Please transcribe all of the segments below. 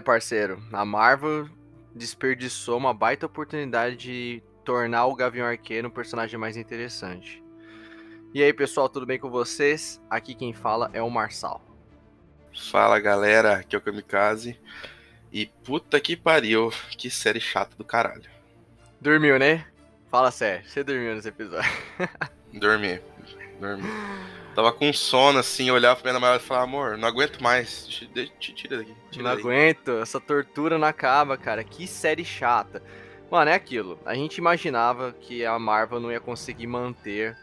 É, parceiro, a Marvel desperdiçou uma baita oportunidade de tornar o Gavião Arqueiro um personagem mais interessante. E aí, pessoal, tudo bem com vocês? Aqui quem fala é o Marçal. Fala, galera, aqui é o Kamikaze. E puta que pariu, que série chata do caralho. Dormiu, né? Fala sério, você dormiu nesse episódio? dormi, dormi. Tava com sono, assim, olhava pra minha namorada e falava, amor, não aguento mais, tira, tira daqui. Tira não aguento, essa tortura não acaba, cara, que série chata. Mano, é aquilo, a gente imaginava que a Marvel não ia conseguir manter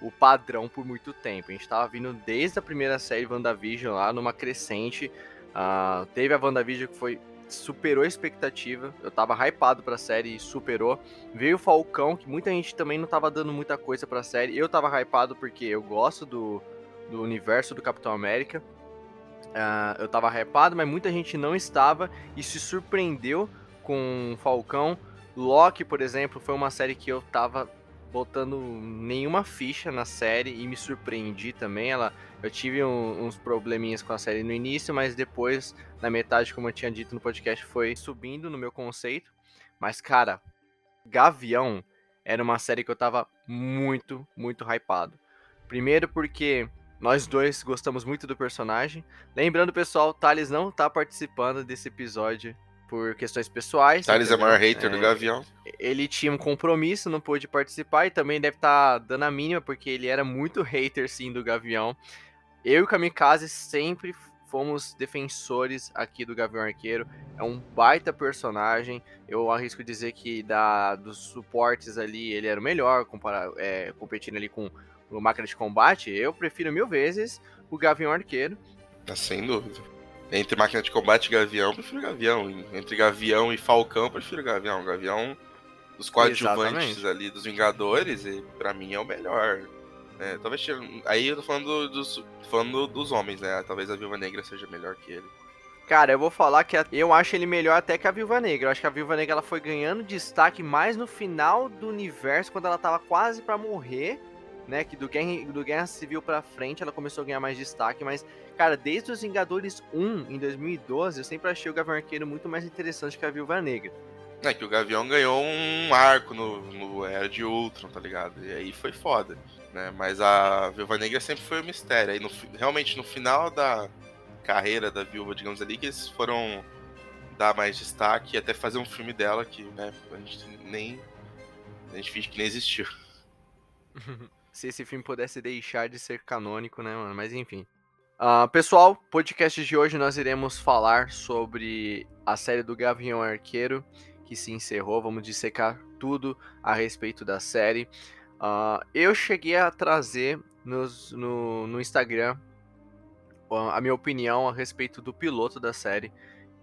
o padrão por muito tempo. A gente tava vindo desde a primeira série WandaVision lá, numa crescente. Uh, teve a WandaVision que foi superou a expectativa. Eu tava hypado pra série e superou. Veio o Falcão, que muita gente também não tava dando muita coisa pra série. Eu tava hypado porque eu gosto do, do universo do Capitão América. Uh, eu tava hypado, mas muita gente não estava e se surpreendeu com Falcão. Loki, por exemplo, foi uma série que eu tava botando nenhuma ficha na série e me surpreendi também. Ela, eu tive um, uns probleminhas com a série no início, mas depois, na metade, como eu tinha dito no podcast, foi subindo no meu conceito. Mas, cara, Gavião era uma série que eu tava muito, muito hypado. Primeiro porque nós dois gostamos muito do personagem. Lembrando, pessoal, Thales não tá participando desse episódio por questões pessoais. Thales é o maior hater é, do Gavião. Ele tinha um compromisso, não pôde participar e também deve estar tá dando a mínima, porque ele era muito hater, sim, do Gavião. Eu e o Kamikaze sempre fomos defensores aqui do Gavião Arqueiro. É um baita personagem. Eu arrisco dizer que da, dos suportes ali, ele era o melhor, comparar, é, competindo ali com o máquina de combate. Eu prefiro mil vezes o Gavião Arqueiro. Tá sem dúvida. Entre máquina de combate e gavião, prefiro gavião. Entre gavião e falcão, prefiro gavião. Gavião dos coadjuvantes ali dos Vingadores, e para mim é o melhor. É, talvez aí eu tô falando dos, falando dos homens, né? Talvez a Viúva Negra seja melhor que ele. Cara, eu vou falar que eu acho ele melhor até que a Viúva Negra. Eu acho que a Viúva Negra ela foi ganhando destaque mais no final do universo, quando ela tava quase para morrer né? Que do Guerra, do Guerra Civil pra frente ela começou a ganhar mais destaque, mas, cara, desde os Vingadores 1 em 2012, eu sempre achei o Gavião Arqueiro muito mais interessante que a Viúva Negra. É que o Gavião ganhou um arco no, no Era de Ultron, tá ligado? E aí foi foda, né? Mas a Viúva Negra sempre foi um mistério. Aí no, realmente no final da carreira da Viúva, digamos ali, que eles foram dar mais destaque e até fazer um filme dela que, né, a gente nem. A gente finge que nem existiu. se esse filme pudesse deixar de ser canônico, né, mano? Mas enfim. Uh, pessoal, podcast de hoje nós iremos falar sobre a série do Gavião Arqueiro, que se encerrou. Vamos dissecar tudo a respeito da série. Uh, eu cheguei a trazer nos, no, no Instagram a minha opinião a respeito do piloto da série.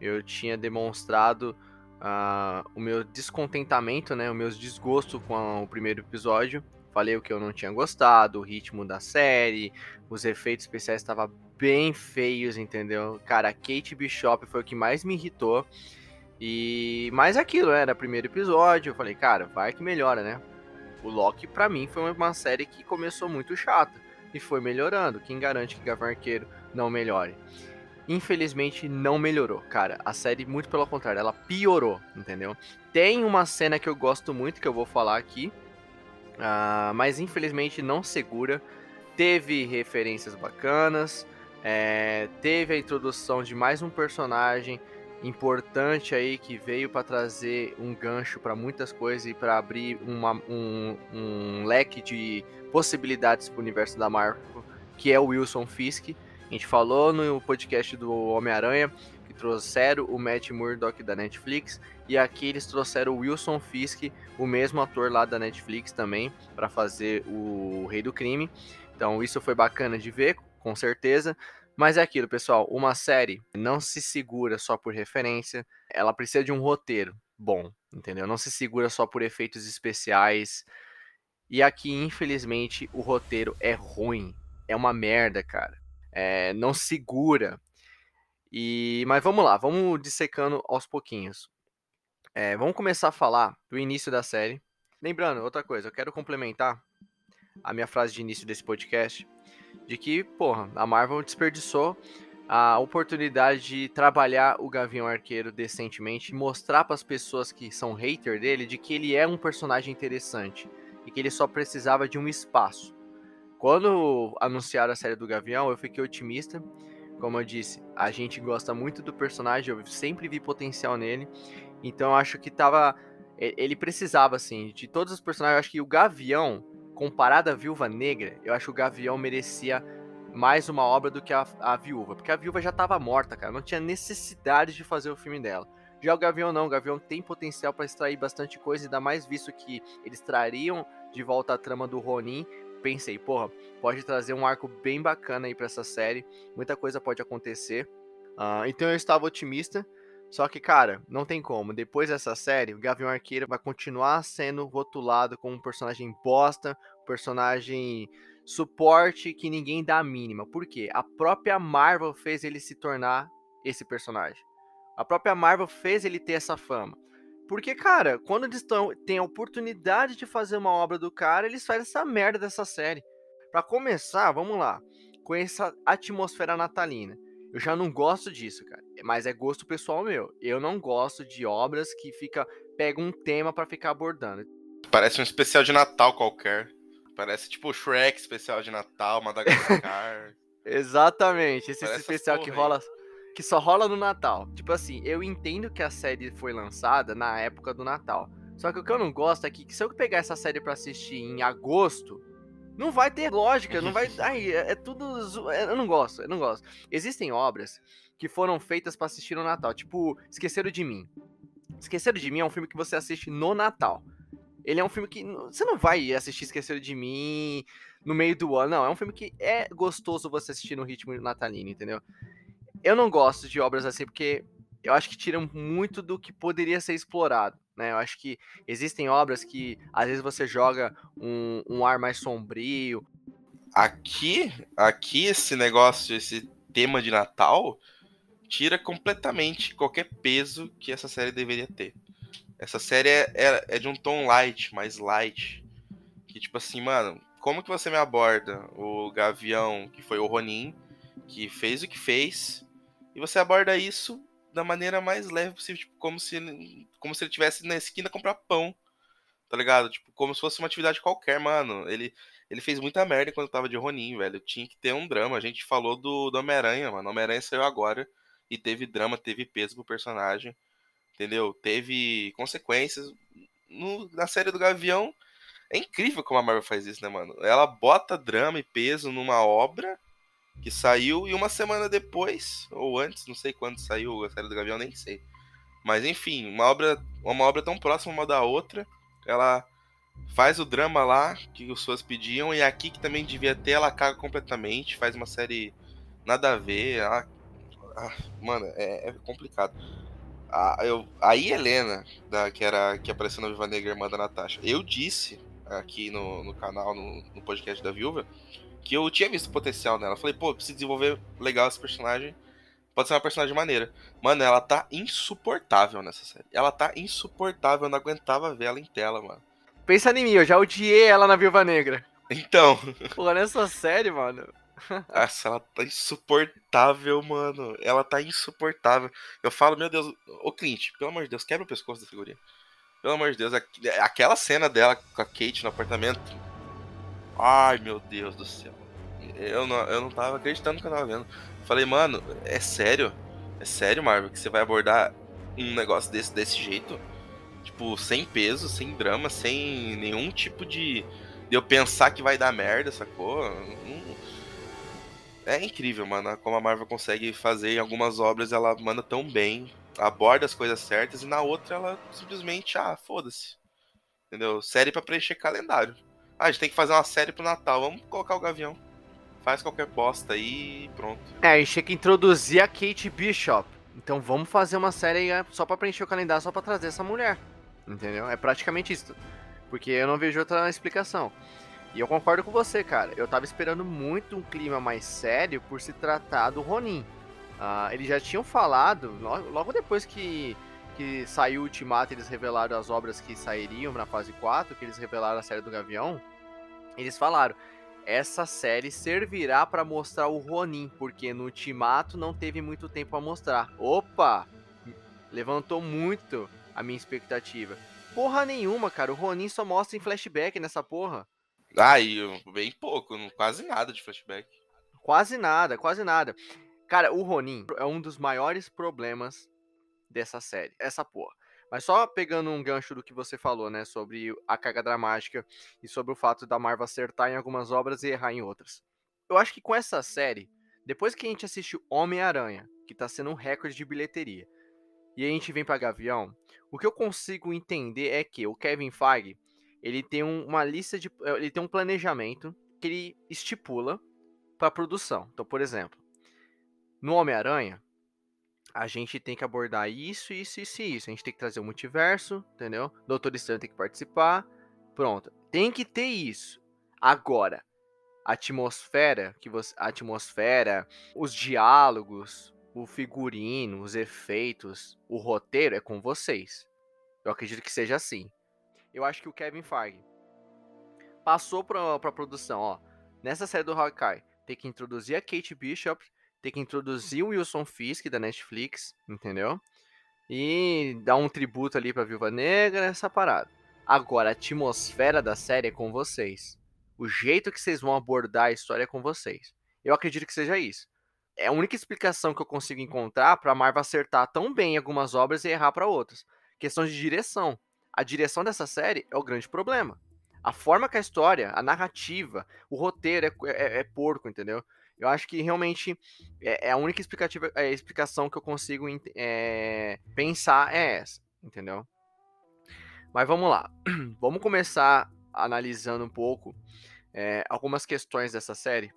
Eu tinha demonstrado uh, o meu descontentamento, né, o meu desgosto com a, o primeiro episódio. Falei o que eu não tinha gostado, o ritmo da série, os efeitos especiais estavam bem feios, entendeu? Cara, a Kate Bishop foi o que mais me irritou. E mais aquilo, né? era primeiro episódio, eu falei, cara, vai que melhora, né? O Loki, para mim, foi uma série que começou muito chata e foi melhorando. Quem garante que Gavião Arqueiro não melhore? Infelizmente, não melhorou, cara. A série, muito pelo contrário, ela piorou, entendeu? Tem uma cena que eu gosto muito, que eu vou falar aqui, Uh, mas infelizmente não segura. Teve referências bacanas, é, teve a introdução de mais um personagem importante aí que veio para trazer um gancho para muitas coisas e para abrir uma, um, um, leque de possibilidades para o universo da Marvel, que é o Wilson Fisk. A gente falou no podcast do Homem-Aranha que trouxeram o Matt Murdock da Netflix e aqui eles trouxeram o Wilson Fisk, o mesmo ator lá da Netflix também, para fazer o Rei do Crime. Então isso foi bacana de ver, com certeza. Mas é aquilo, pessoal, uma série não se segura só por referência, ela precisa de um roteiro bom, entendeu? Não se segura só por efeitos especiais. E aqui, infelizmente, o roteiro é ruim. É uma merda, cara. É, não segura. E mas vamos lá, vamos dissecando aos pouquinhos. É, vamos começar a falar do início da série. Lembrando, outra coisa, eu quero complementar a minha frase de início desse podcast, de que, porra, a Marvel desperdiçou a oportunidade de trabalhar o Gavião Arqueiro decentemente mostrar para as pessoas que são hater dele de que ele é um personagem interessante e que ele só precisava de um espaço. Quando anunciaram a série do Gavião, eu fiquei otimista. Como eu disse, a gente gosta muito do personagem, eu sempre vi potencial nele. Então eu acho que tava ele precisava assim, de todos os personagens, eu acho que o Gavião, comparado à Viúva Negra, eu acho que o Gavião merecia mais uma obra do que a, a viúva. Porque a viúva já estava morta, cara. Não tinha necessidade de fazer o filme dela. Já o Gavião não, o Gavião tem potencial para extrair bastante coisa, ainda mais visto que eles trariam de volta a trama do Ronin. Pensei, porra, pode trazer um arco bem bacana aí para essa série, muita coisa pode acontecer. Uh, então eu estava otimista, só que, cara, não tem como. Depois dessa série, o Gavião Arqueiro vai continuar sendo rotulado como um personagem bosta, personagem suporte que ninguém dá a mínima. Por quê? A própria Marvel fez ele se tornar esse personagem. A própria Marvel fez ele ter essa fama. Porque, cara, quando eles têm a oportunidade de fazer uma obra do cara, eles fazem essa merda dessa série. Para começar, vamos lá, com essa atmosfera natalina. Eu já não gosto disso, cara. Mas é gosto pessoal meu. Eu não gosto de obras que fica pega um tema para ficar abordando. Parece um especial de Natal qualquer. Parece tipo Shrek especial de Natal, Madagascar. Exatamente, esse Parece especial que rola que só rola no Natal. Tipo assim, eu entendo que a série foi lançada na época do Natal. Só que o que eu não gosto é que se eu pegar essa série para assistir em agosto, não vai ter lógica, não vai. Ai, é, é tudo. É, eu não gosto, eu não gosto. Existem obras que foram feitas para assistir no Natal, tipo Esqueceram de Mim. Esqueceram de Mim é um filme que você assiste no Natal. Ele é um filme que você não vai assistir Esqueceram de Mim no meio do ano. Não, é um filme que é gostoso você assistir no ritmo natalino, entendeu? Eu não gosto de obras assim porque eu acho que tiram muito do que poderia ser explorado. Né? Eu acho que existem obras que às vezes você joga um, um ar mais sombrio. Aqui, aqui esse negócio, esse tema de Natal, tira completamente qualquer peso que essa série deveria ter. Essa série é, é, é, de um tom light, mais light. Que tipo assim, mano, como que você me aborda o Gavião, que foi o Ronin, que fez o que fez, e você aborda isso da maneira mais leve possível, tipo, como se, como se ele tivesse na esquina comprar pão, tá ligado? Tipo, como se fosse uma atividade qualquer, mano. Ele, ele fez muita merda quando tava de Ronin, velho. Tinha que ter um drama. A gente falou do, do Homem-Aranha, mano. Homem-Aranha saiu agora e teve drama, teve peso pro personagem entendeu? Teve consequências. No, na série do Gavião, é incrível como a Marvel faz isso, né, mano? Ela bota drama e peso numa obra que saiu e uma semana depois, ou antes, não sei quando saiu a série do Gavião, nem sei. Mas enfim, uma obra, uma obra tão próxima uma da outra, ela faz o drama lá que os fãs pediam e aqui que também devia ter, ela caga completamente, faz uma série nada a ver. Ela, ah, mano, é, é complicado. A, eu, a Helena, da, que era que apareceu na Viva Negra, irmã da Natasha, eu disse aqui no, no canal, no, no, podcast da Viúva, que eu tinha visto potencial nela. falei, pô, preciso desenvolver legal esse personagem. Pode ser uma personagem maneira. Mano, ela tá insuportável nessa série. Ela tá insuportável, eu não aguentava ver ela em tela, mano. Pensa em mim, eu já odiei ela na Viúva Negra. Então. Pô, nessa série, mano. Nossa, ela tá insuportável, mano. Ela tá insuportável. Eu falo, meu Deus, ô Clint, pelo amor de Deus, quebra o pescoço da figurinha. Pelo amor de Deus, aquela cena dela com a Kate no apartamento. Ai, meu Deus do céu. Eu não, eu não tava acreditando no que eu tava vendo. Falei, mano, é sério? É sério, Marvel, que você vai abordar um negócio desse desse jeito? Tipo, sem peso, sem drama, sem nenhum tipo de. de eu pensar que vai dar merda, sacou? Não, é incrível, mano, como a Marvel consegue fazer em algumas obras, ela manda tão bem, aborda as coisas certas, e na outra ela simplesmente, ah, foda-se. Entendeu? Série para preencher calendário. Ah, a gente tem que fazer uma série pro Natal, vamos colocar o Gavião. Faz qualquer bosta aí e pronto. É, a gente tinha que introduzir a Kate Bishop. Então vamos fazer uma série só para preencher o calendário, só para trazer essa mulher. Entendeu? É praticamente isso. Porque eu não vejo outra explicação. E eu concordo com você, cara. Eu tava esperando muito um clima mais sério por se tratar do Ronin. Uh, eles já tinham falado, logo depois que, que saiu o Ultimato, eles revelaram as obras que sairiam na fase 4, que eles revelaram a série do Gavião. Eles falaram: essa série servirá para mostrar o Ronin, porque no Ultimato não teve muito tempo a mostrar. Opa! Levantou muito a minha expectativa. Porra nenhuma, cara. O Ronin só mostra em flashback nessa porra. Ah, e bem pouco, quase nada de flashback. Quase nada, quase nada. Cara, o Ronin é um dos maiores problemas dessa série. Essa porra. Mas só pegando um gancho do que você falou, né, sobre a carga dramática e sobre o fato da Marvel acertar em algumas obras e errar em outras. Eu acho que com essa série, depois que a gente assistiu Homem-Aranha, que tá sendo um recorde de bilheteria, e a gente vem para Gavião, o que eu consigo entender é que o Kevin Feige, ele tem uma lista de ele tem um planejamento que ele estipula para produção. Então, por exemplo, no Homem-Aranha, a gente tem que abordar isso, isso, isso e isso. A gente tem que trazer o multiverso, entendeu? Doutor Estranho tem que participar. Pronto. Tem que ter isso. Agora, a atmosfera, que você, a atmosfera, os diálogos, o figurino, os efeitos, o roteiro é com vocês. Eu acredito que seja assim. Eu acho que o Kevin Feige passou pra, pra produção, ó. Nessa série do Hawkeye, tem que introduzir a Kate Bishop, tem que introduzir o Wilson Fisk da Netflix, entendeu? E dar um tributo ali pra Viúva Negra, essa parada. Agora, a atmosfera da série é com vocês. O jeito que vocês vão abordar a história é com vocês. Eu acredito que seja isso. É a única explicação que eu consigo encontrar pra Marvel acertar tão bem em algumas obras e errar para outras. Questão de direção. A direção dessa série é o grande problema. A forma que a história, a narrativa, o roteiro é, é, é porco, entendeu? Eu acho que realmente é, é a única explicativa, é, explicação que eu consigo é, pensar é essa, entendeu? Mas vamos lá. vamos começar analisando um pouco é, algumas questões dessa série.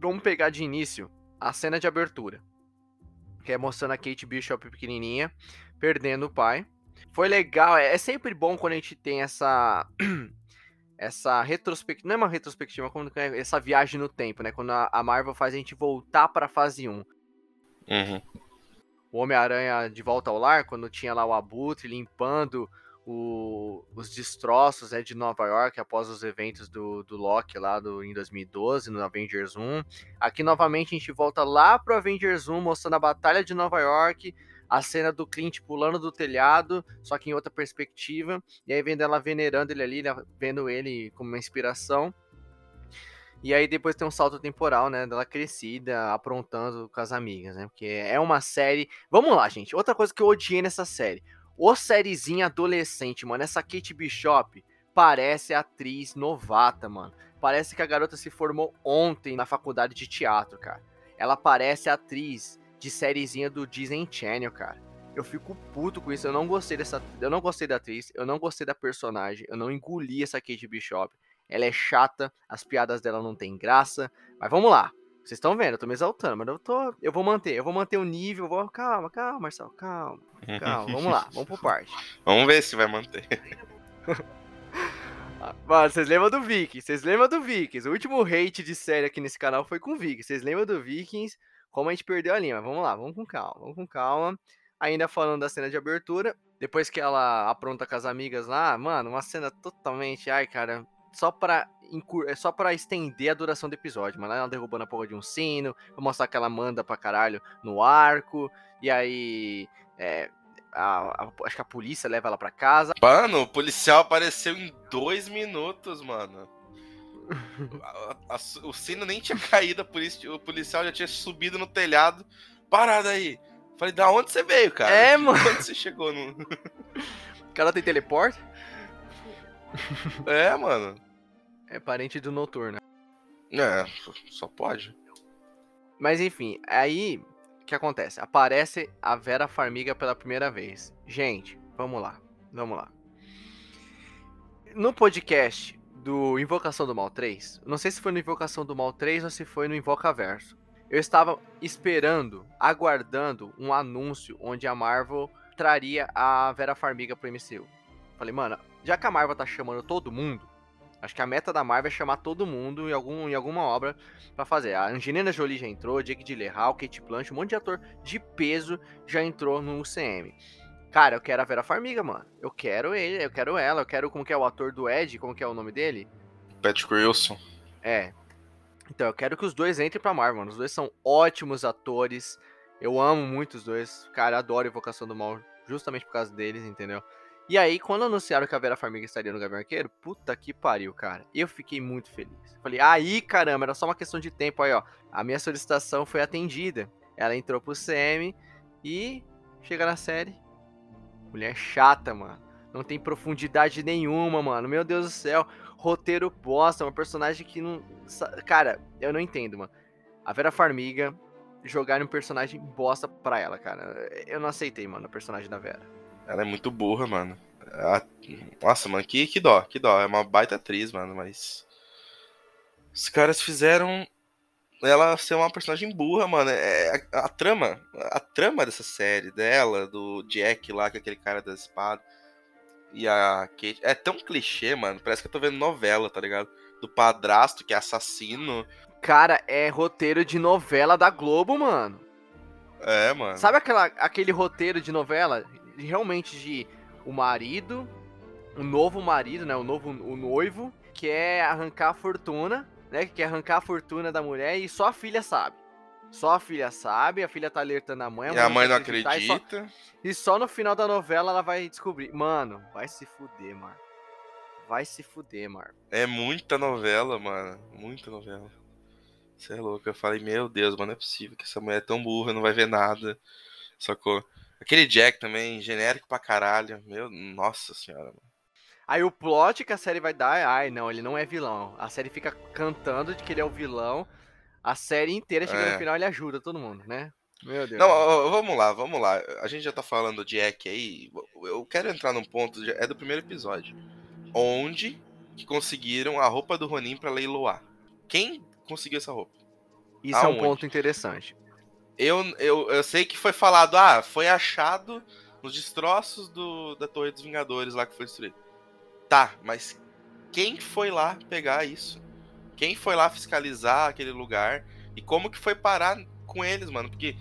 Vamos pegar de início a cena de abertura, que é mostrando a Kate Bishop pequenininha, perdendo o pai. Foi legal, é, é sempre bom quando a gente tem essa essa retrospectiva, não é uma retrospectiva, como é essa viagem no tempo, né? Quando a, Marvel faz a gente voltar para a fase 1. Uhum. O Homem-Aranha de volta ao lar, quando tinha lá o Abutre limpando o, os destroços né, de Nova York após os eventos do, do Loki lá do, em 2012, no Avengers 1. Aqui novamente a gente volta lá pro Avengers 1, mostrando a Batalha de Nova York, a cena do Clint pulando do telhado, só que em outra perspectiva, e aí vendo ela venerando ele ali, né, vendo ele como uma inspiração. E aí depois tem um salto temporal, né, dela crescida, aprontando com as amigas, né? Porque é uma série. Vamos lá, gente. Outra coisa que eu odiei nessa série. O sériezinha adolescente, mano. Essa Kate Bishop parece atriz novata, mano. Parece que a garota se formou ontem na faculdade de teatro, cara. Ela parece atriz de sériezinha do Disney Channel, cara. Eu fico puto com isso. Eu não gostei dessa. Eu não gostei da atriz. Eu não gostei da personagem. Eu não engoli essa Kate Bishop. Ela é chata. As piadas dela não tem graça. Mas vamos lá. Vocês estão vendo, eu tô me exaltando, mas eu tô. Eu vou manter, eu vou manter o nível, vou. Calma, calma, Marcelo, calma. Calma, vamos lá, vamos por parte. Vamos ver se vai manter. Mano, vocês lembram do Vikings? Vocês lembram do Vikings? O último hate de série aqui nesse canal foi com Vikings. Vocês lembram do Vikings? Como a gente perdeu a linha. Vamos lá, vamos com calma, vamos com calma. Ainda falando da cena de abertura, depois que ela apronta com as amigas lá, mano, uma cena totalmente, ai, cara, só pra, é só pra estender a duração do episódio, mano. Ela derrubando a porra de um sino, pra mostrar que ela manda pra caralho no arco, e aí. É, a, a, acho que a polícia leva ela pra casa. Mano, o policial apareceu em dois minutos, mano a, a, o sino nem tinha caído, o policial já tinha subido no telhado. Parada aí. Falei, da onde você veio, cara? É, mano. Quando você chegou no. O cara tem teleporte? É, mano. É parente do noturno. É, só pode. Mas enfim, aí o que acontece? Aparece a Vera Farmiga pela primeira vez. Gente, vamos lá. Vamos lá. No podcast do Invocação do Mal 3. Não sei se foi no Invocação do Mal 3 ou se foi no Invocaverso. Eu estava esperando, aguardando um anúncio onde a Marvel traria a Vera Farmiga pro MCU. Falei, mano, já que a Marvel tá chamando todo mundo, acho que a meta da Marvel é chamar todo mundo em, algum, em alguma obra para fazer. A Angelina Jolie já entrou, Jake Gyllenhaal, Kate Blanchett, um monte de ator de peso já entrou no UCM. Cara, eu quero a Vera Farmiga, mano. Eu quero ele, eu quero ela, eu quero como que é o ator do Ed, como que é o nome dele? Patrick Wilson. É. Então, eu quero que os dois entrem pra Marvel, mano. Os dois são ótimos atores. Eu amo muito os dois. Cara, adoro Invocação do Mal justamente por causa deles, entendeu? E aí, quando anunciaram que a Vera Farmiga estaria no Gavião Arqueiro, puta que pariu, cara. Eu fiquei muito feliz. Falei, aí, caramba, era só uma questão de tempo. Aí, ó, a minha solicitação foi atendida. Ela entrou pro CM e chega na série. Mulher chata, mano. Não tem profundidade nenhuma, mano. Meu Deus do céu. Roteiro bosta, uma personagem que não. Cara, eu não entendo, mano. A Vera Farmiga jogar um personagem bosta pra ela, cara. Eu não aceitei, mano, o personagem da Vera. Ela é muito burra, mano. Nossa, mano, que, que dó, que dó. É uma baita atriz, mano, mas. Os caras fizeram ela ser uma personagem burra, mano. É, a, a, trama, a trama dessa série dela, do Jack lá, que é aquele cara da espada, e a Kate, é tão clichê, mano. Parece que eu tô vendo novela, tá ligado? Do padrasto que é assassino. Cara, é roteiro de novela da Globo, mano. É, mano. Sabe aquela, aquele roteiro de novela realmente de o marido, o novo marido, né, o novo o noivo quer arrancar a fortuna, né, que quer arrancar a fortuna da mulher e só a filha sabe. Só a filha sabe, a filha tá alertando a mãe. A mãe e a mãe não acredita. E só, e só, no final da novela ela vai descobrir. Mano, vai se fuder, mano. Vai se fuder, mano. É muita novela, mano. Muita novela. Você é louco. Eu falei, meu Deus, mano, não é possível que essa mulher é tão burra, não vai ver nada. Sacou? Aquele Jack também, genérico pra caralho. Meu, nossa senhora, mano. Aí o plot que a série vai dar é, ai, não, ele não é vilão. A série fica cantando de que ele é o vilão. A série inteira chega é. no final ele ajuda todo mundo, né? Meu Deus. Não, vamos lá, vamos lá. A gente já tá falando de Jack aí. Eu quero entrar num ponto, é do primeiro episódio. Onde que conseguiram a roupa do Ronin pra leiloar? Quem conseguiu essa roupa? Isso Aonde? é um ponto interessante. Eu, eu, eu sei que foi falado, ah, foi achado nos destroços do, da Torre dos Vingadores lá que foi destruído. Tá, mas quem foi lá pegar isso? Quem foi lá fiscalizar aquele lugar? E como que foi parar com eles, mano? Porque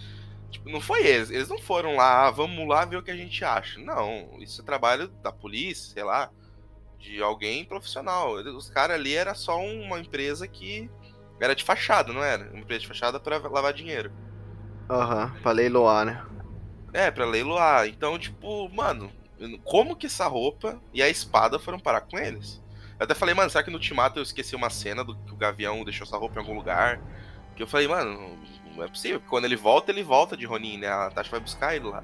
tipo, não foi eles. Eles não foram lá, ah, vamos lá ver o que a gente acha. Não, isso é trabalho da polícia, sei lá, de alguém profissional. Os caras ali era só uma empresa que era de fachada, não era? Uma empresa de fachada para lavar dinheiro. Aham, uhum, pra leiloar, né? É, pra leiloar. Então, tipo, mano, como que essa roupa e a espada foram parar com eles? Eu até falei, mano, será que no Ultimato eu esqueci uma cena do que o Gavião deixou essa roupa em algum lugar? Que eu falei, mano, não é possível. Quando ele volta, ele volta de Ronin, né? A Tasha vai buscar ele lá.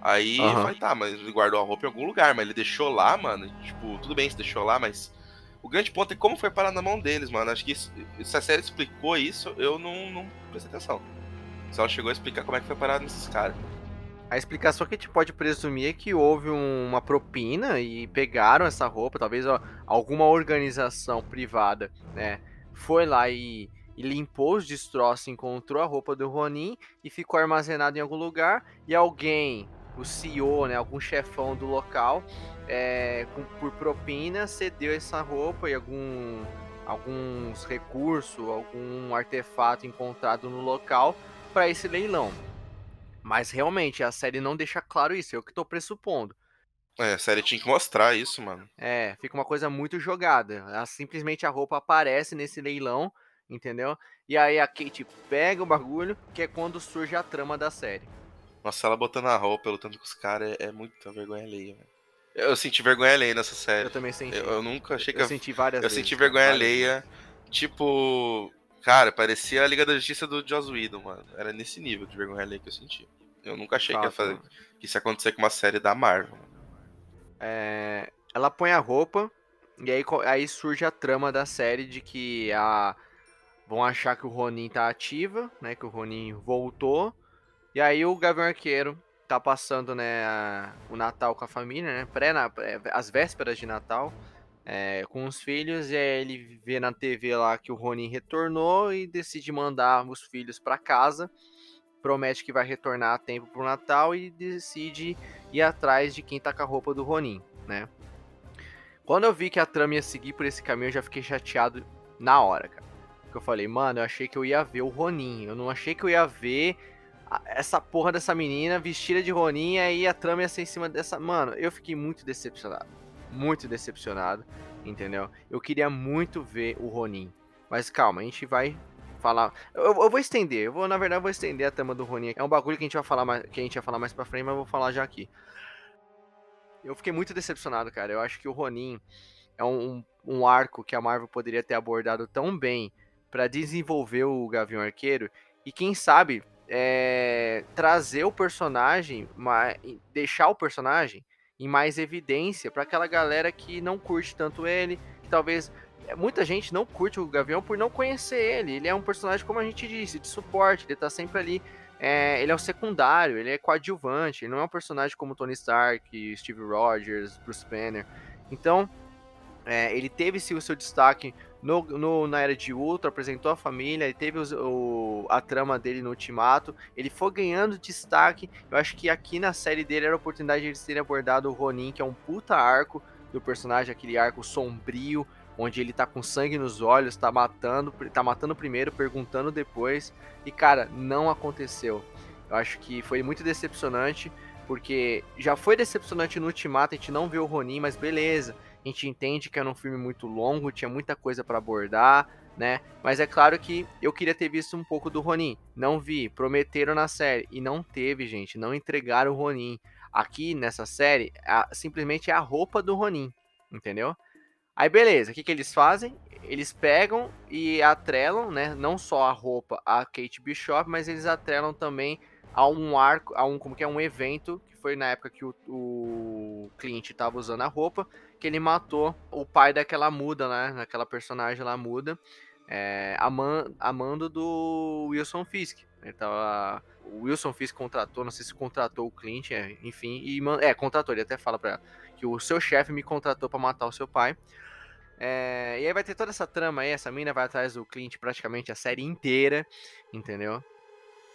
Aí uhum. eu falei, tá, mas ele guardou a roupa em algum lugar, mas ele deixou lá, mano. Tipo, tudo bem se deixou lá, mas. O grande ponto é como foi parar na mão deles, mano. Acho que isso, se a série explicou isso, eu não, não prestei atenção. Se ela chegou a explicar como é que foi parar nesses caras. A explicação que a gente pode presumir é que houve um, uma propina e pegaram essa roupa, talvez ó, alguma organização privada, né, foi lá e, e, limpou os destroços, encontrou a roupa do Ronin e ficou armazenado em algum lugar e alguém, o CEO, né, algum chefão do local, é, com, por propina, cedeu essa roupa e algum, alguns recursos, algum artefato encontrado no local para esse leilão. Mas realmente, a série não deixa claro isso, eu que tô pressupondo. É, a série tinha que mostrar isso, mano. É, fica uma coisa muito jogada. Ela, simplesmente a roupa aparece nesse leilão, entendeu? E aí a Kate pega o bagulho, que é quando surge a trama da série. Nossa, ela botando a roupa, lutando com os caras, é, é muita vergonha alheia, velho. Eu senti vergonha alheia nessa série. Eu também senti. Eu, eu nunca achei que. Eu, eu senti várias eu vezes. Eu senti vergonha alheia. Tipo. Cara, parecia a Liga da Justiça do Joss Whedon, mano. Era nesse nível de vergonha alheia que eu senti. Eu nunca achei Fato, que, ia fazer, que isso ia acontecer com uma série da Marvel. É, ela põe a roupa e aí, aí surge a trama da série de que a vão achar que o Ronin tá ativa, né? Que o Ronin voltou. E aí o Gavião Arqueiro tá passando, né, a, o Natal com a família, né? Pré, na, é, as vésperas de Natal. É, com os filhos, e aí ele vê na TV lá que o Ronin retornou e decide mandar os filhos para casa promete que vai retornar a tempo pro Natal e decide ir atrás de quem tá com a roupa do Ronin, né? Quando eu vi que a trama ia seguir por esse caminho, eu já fiquei chateado na hora, cara. Porque eu falei, mano, eu achei que eu ia ver o Ronin. Eu não achei que eu ia ver essa porra dessa menina vestida de Ronin e aí a trama ia ser em cima dessa. Mano, eu fiquei muito decepcionado. Muito decepcionado, entendeu? Eu queria muito ver o Ronin. Mas calma, a gente vai falar. Eu, eu, vou estender, eu vou, na verdade, eu vou estender a tema do Ronin. É um bagulho que a gente vai falar mais, que a gente vai falar mais pra frente, mas eu vou falar já aqui. Eu fiquei muito decepcionado, cara. Eu acho que o Ronin é um, um arco que a Marvel poderia ter abordado tão bem para desenvolver o Gavião Arqueiro e quem sabe é, trazer o personagem, deixar o personagem em mais evidência para aquela galera que não curte tanto ele, que talvez é, muita gente não curte o Gavião por não conhecer ele. Ele é um personagem, como a gente disse, de suporte, ele tá sempre ali. É, ele é o secundário, ele é coadjuvante, ele não é um personagem como Tony Stark, Steve Rogers, Bruce Banner. Então, é, ele teve sim o seu destaque no, no, na Era de Ultra, apresentou a família, ele teve o, a trama dele no Ultimato, ele foi ganhando destaque. Eu acho que aqui na série dele era a oportunidade de eles terem abordado o Ronin, que é um puta arco do personagem, aquele arco sombrio, onde ele tá com sangue nos olhos, tá matando, tá matando primeiro, perguntando depois. E cara, não aconteceu. Eu acho que foi muito decepcionante, porque já foi decepcionante no Ultimato, a gente não vê o Ronin, mas beleza a gente entende que era um filme muito longo, tinha muita coisa para abordar, né? Mas é claro que eu queria ter visto um pouco do Ronin. Não vi, prometeram na série e não teve, gente, não entregaram o Ronin. Aqui nessa série, a, simplesmente é a roupa do Ronin, entendeu? Aí beleza, o que, que eles fazem? Eles pegam e atrelam, né? Não só a roupa a Kate Bishop, mas eles atrelam também a um arco, a um como que é um evento que foi na época que o, o cliente estava usando a roupa que ele matou o pai daquela muda, né? Daquela personagem lá muda. É, amando do Wilson Fisk. Ele tava, o Wilson Fisk contratou, não sei se contratou o Clint, é, enfim, e é, contratou, ele até fala pra ela que o seu chefe me contratou para matar o seu pai. É, e aí vai ter toda essa trama aí, essa mina vai atrás do Clint praticamente a série inteira, entendeu?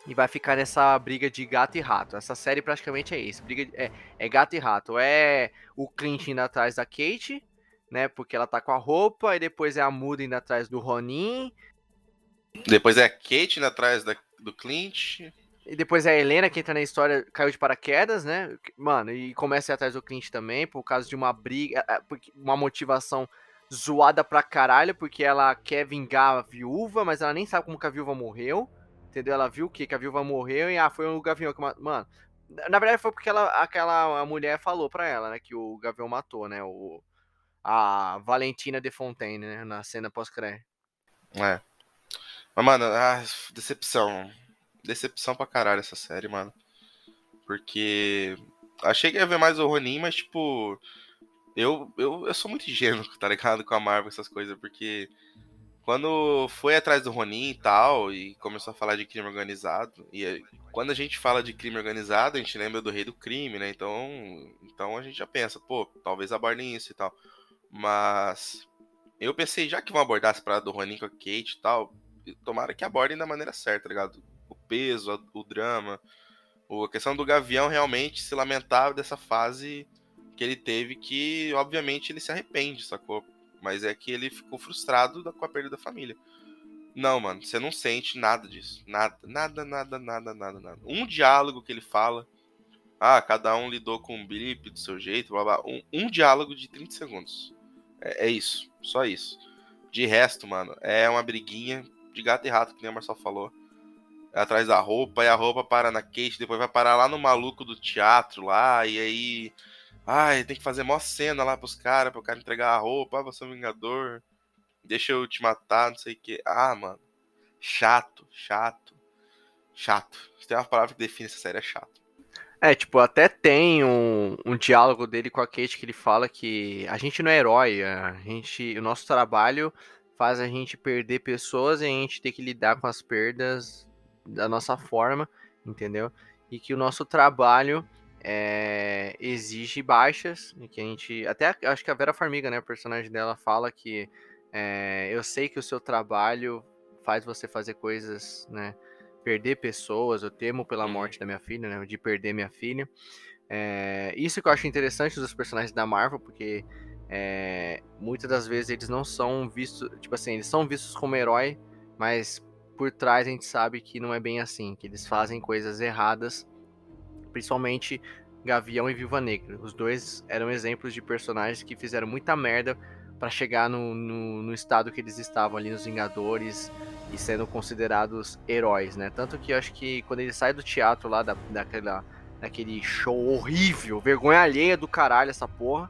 E vai ficar nessa briga de gato e rato. Essa série praticamente é isso, briga de, é, é gato e rato. É o Clint indo atrás da Kate, né, porque ela tá com a roupa, e depois é a Muda indo atrás do Ronin. Depois é a Kate indo atrás da, do Clint. E depois é a Helena que entra na história, caiu de paraquedas, né? Mano, e começa a ir atrás do Clint também, por causa de uma briga, é, é, uma motivação zoada pra caralho, porque ela quer vingar a viúva, mas ela nem sabe como que a viúva morreu. Entendeu? Ela viu que, que a viúva morreu e ah, foi o Gavião que matou. Mano, na verdade foi porque ela, aquela mulher falou pra ela, né, que o Gavião matou, né? O, a Valentina de Fontaine, né? Na cena pós-crédito. É. Mas, mano, ah, decepção. Decepção pra caralho essa série, mano. Porque. Achei que ia ver mais o Ronin, mas, tipo. Eu, eu, eu sou muito ingênuo, tá ligado? Com a Marvel, essas coisas, porque quando foi atrás do Ronin e tal, e começou a falar de crime organizado, e quando a gente fala de crime organizado, a gente lembra do rei do crime, né? Então, então a gente já pensa, pô, talvez abordem isso e tal. Mas eu pensei, já que vão abordar essa parada do Ronin com a Kate e tal, tomara que abordem da maneira certa, tá ligado? O peso, o drama, a questão do Gavião realmente se lamentar dessa fase que ele teve, que obviamente ele se arrepende, sacou? Mas é que ele ficou frustrado com a perda da família. Não, mano, você não sente nada disso. Nada, nada, nada, nada, nada, nada. Um diálogo que ele fala. Ah, cada um lidou com um blip do seu jeito, blá blá. Um, um diálogo de 30 segundos. É, é, isso, só isso. De resto, mano, é uma briguinha de gato e rato, que nem o Marcel falou. É atrás da roupa, e a roupa para na queixa, depois vai parar lá no maluco do teatro lá, e aí Ai, tem que fazer mó cena lá pros caras, pro cara entregar a roupa. Ah, você é um vingador. Deixa eu te matar, não sei o que. Ah, mano. Chato, chato. Chato. Se tem uma palavra que define essa série, é chato. É, tipo, até tem um, um diálogo dele com a Kate que ele fala que a gente não é herói, a gente, o nosso trabalho faz a gente perder pessoas e a gente tem que lidar com as perdas da nossa forma, entendeu? E que o nosso trabalho é, exige baixas, que a gente. Até acho que a Vera Farmiga, né? O personagem dela fala que é, eu sei que o seu trabalho faz você fazer coisas, né? Perder pessoas, eu temo pela uhum. morte da minha filha, né? De perder minha filha. É, isso que eu acho interessante dos personagens da Marvel, porque é, muitas das vezes eles não são vistos, tipo assim, eles são vistos como herói, mas por trás a gente sabe que não é bem assim, que eles fazem coisas erradas principalmente Gavião e Viúva Negra. Os dois eram exemplos de personagens que fizeram muita merda para chegar no, no, no, estado que eles estavam ali nos Vingadores e sendo considerados heróis, né? Tanto que eu acho que quando ele sai do teatro lá, da, daquela, daquele show horrível, vergonha alheia do caralho essa porra.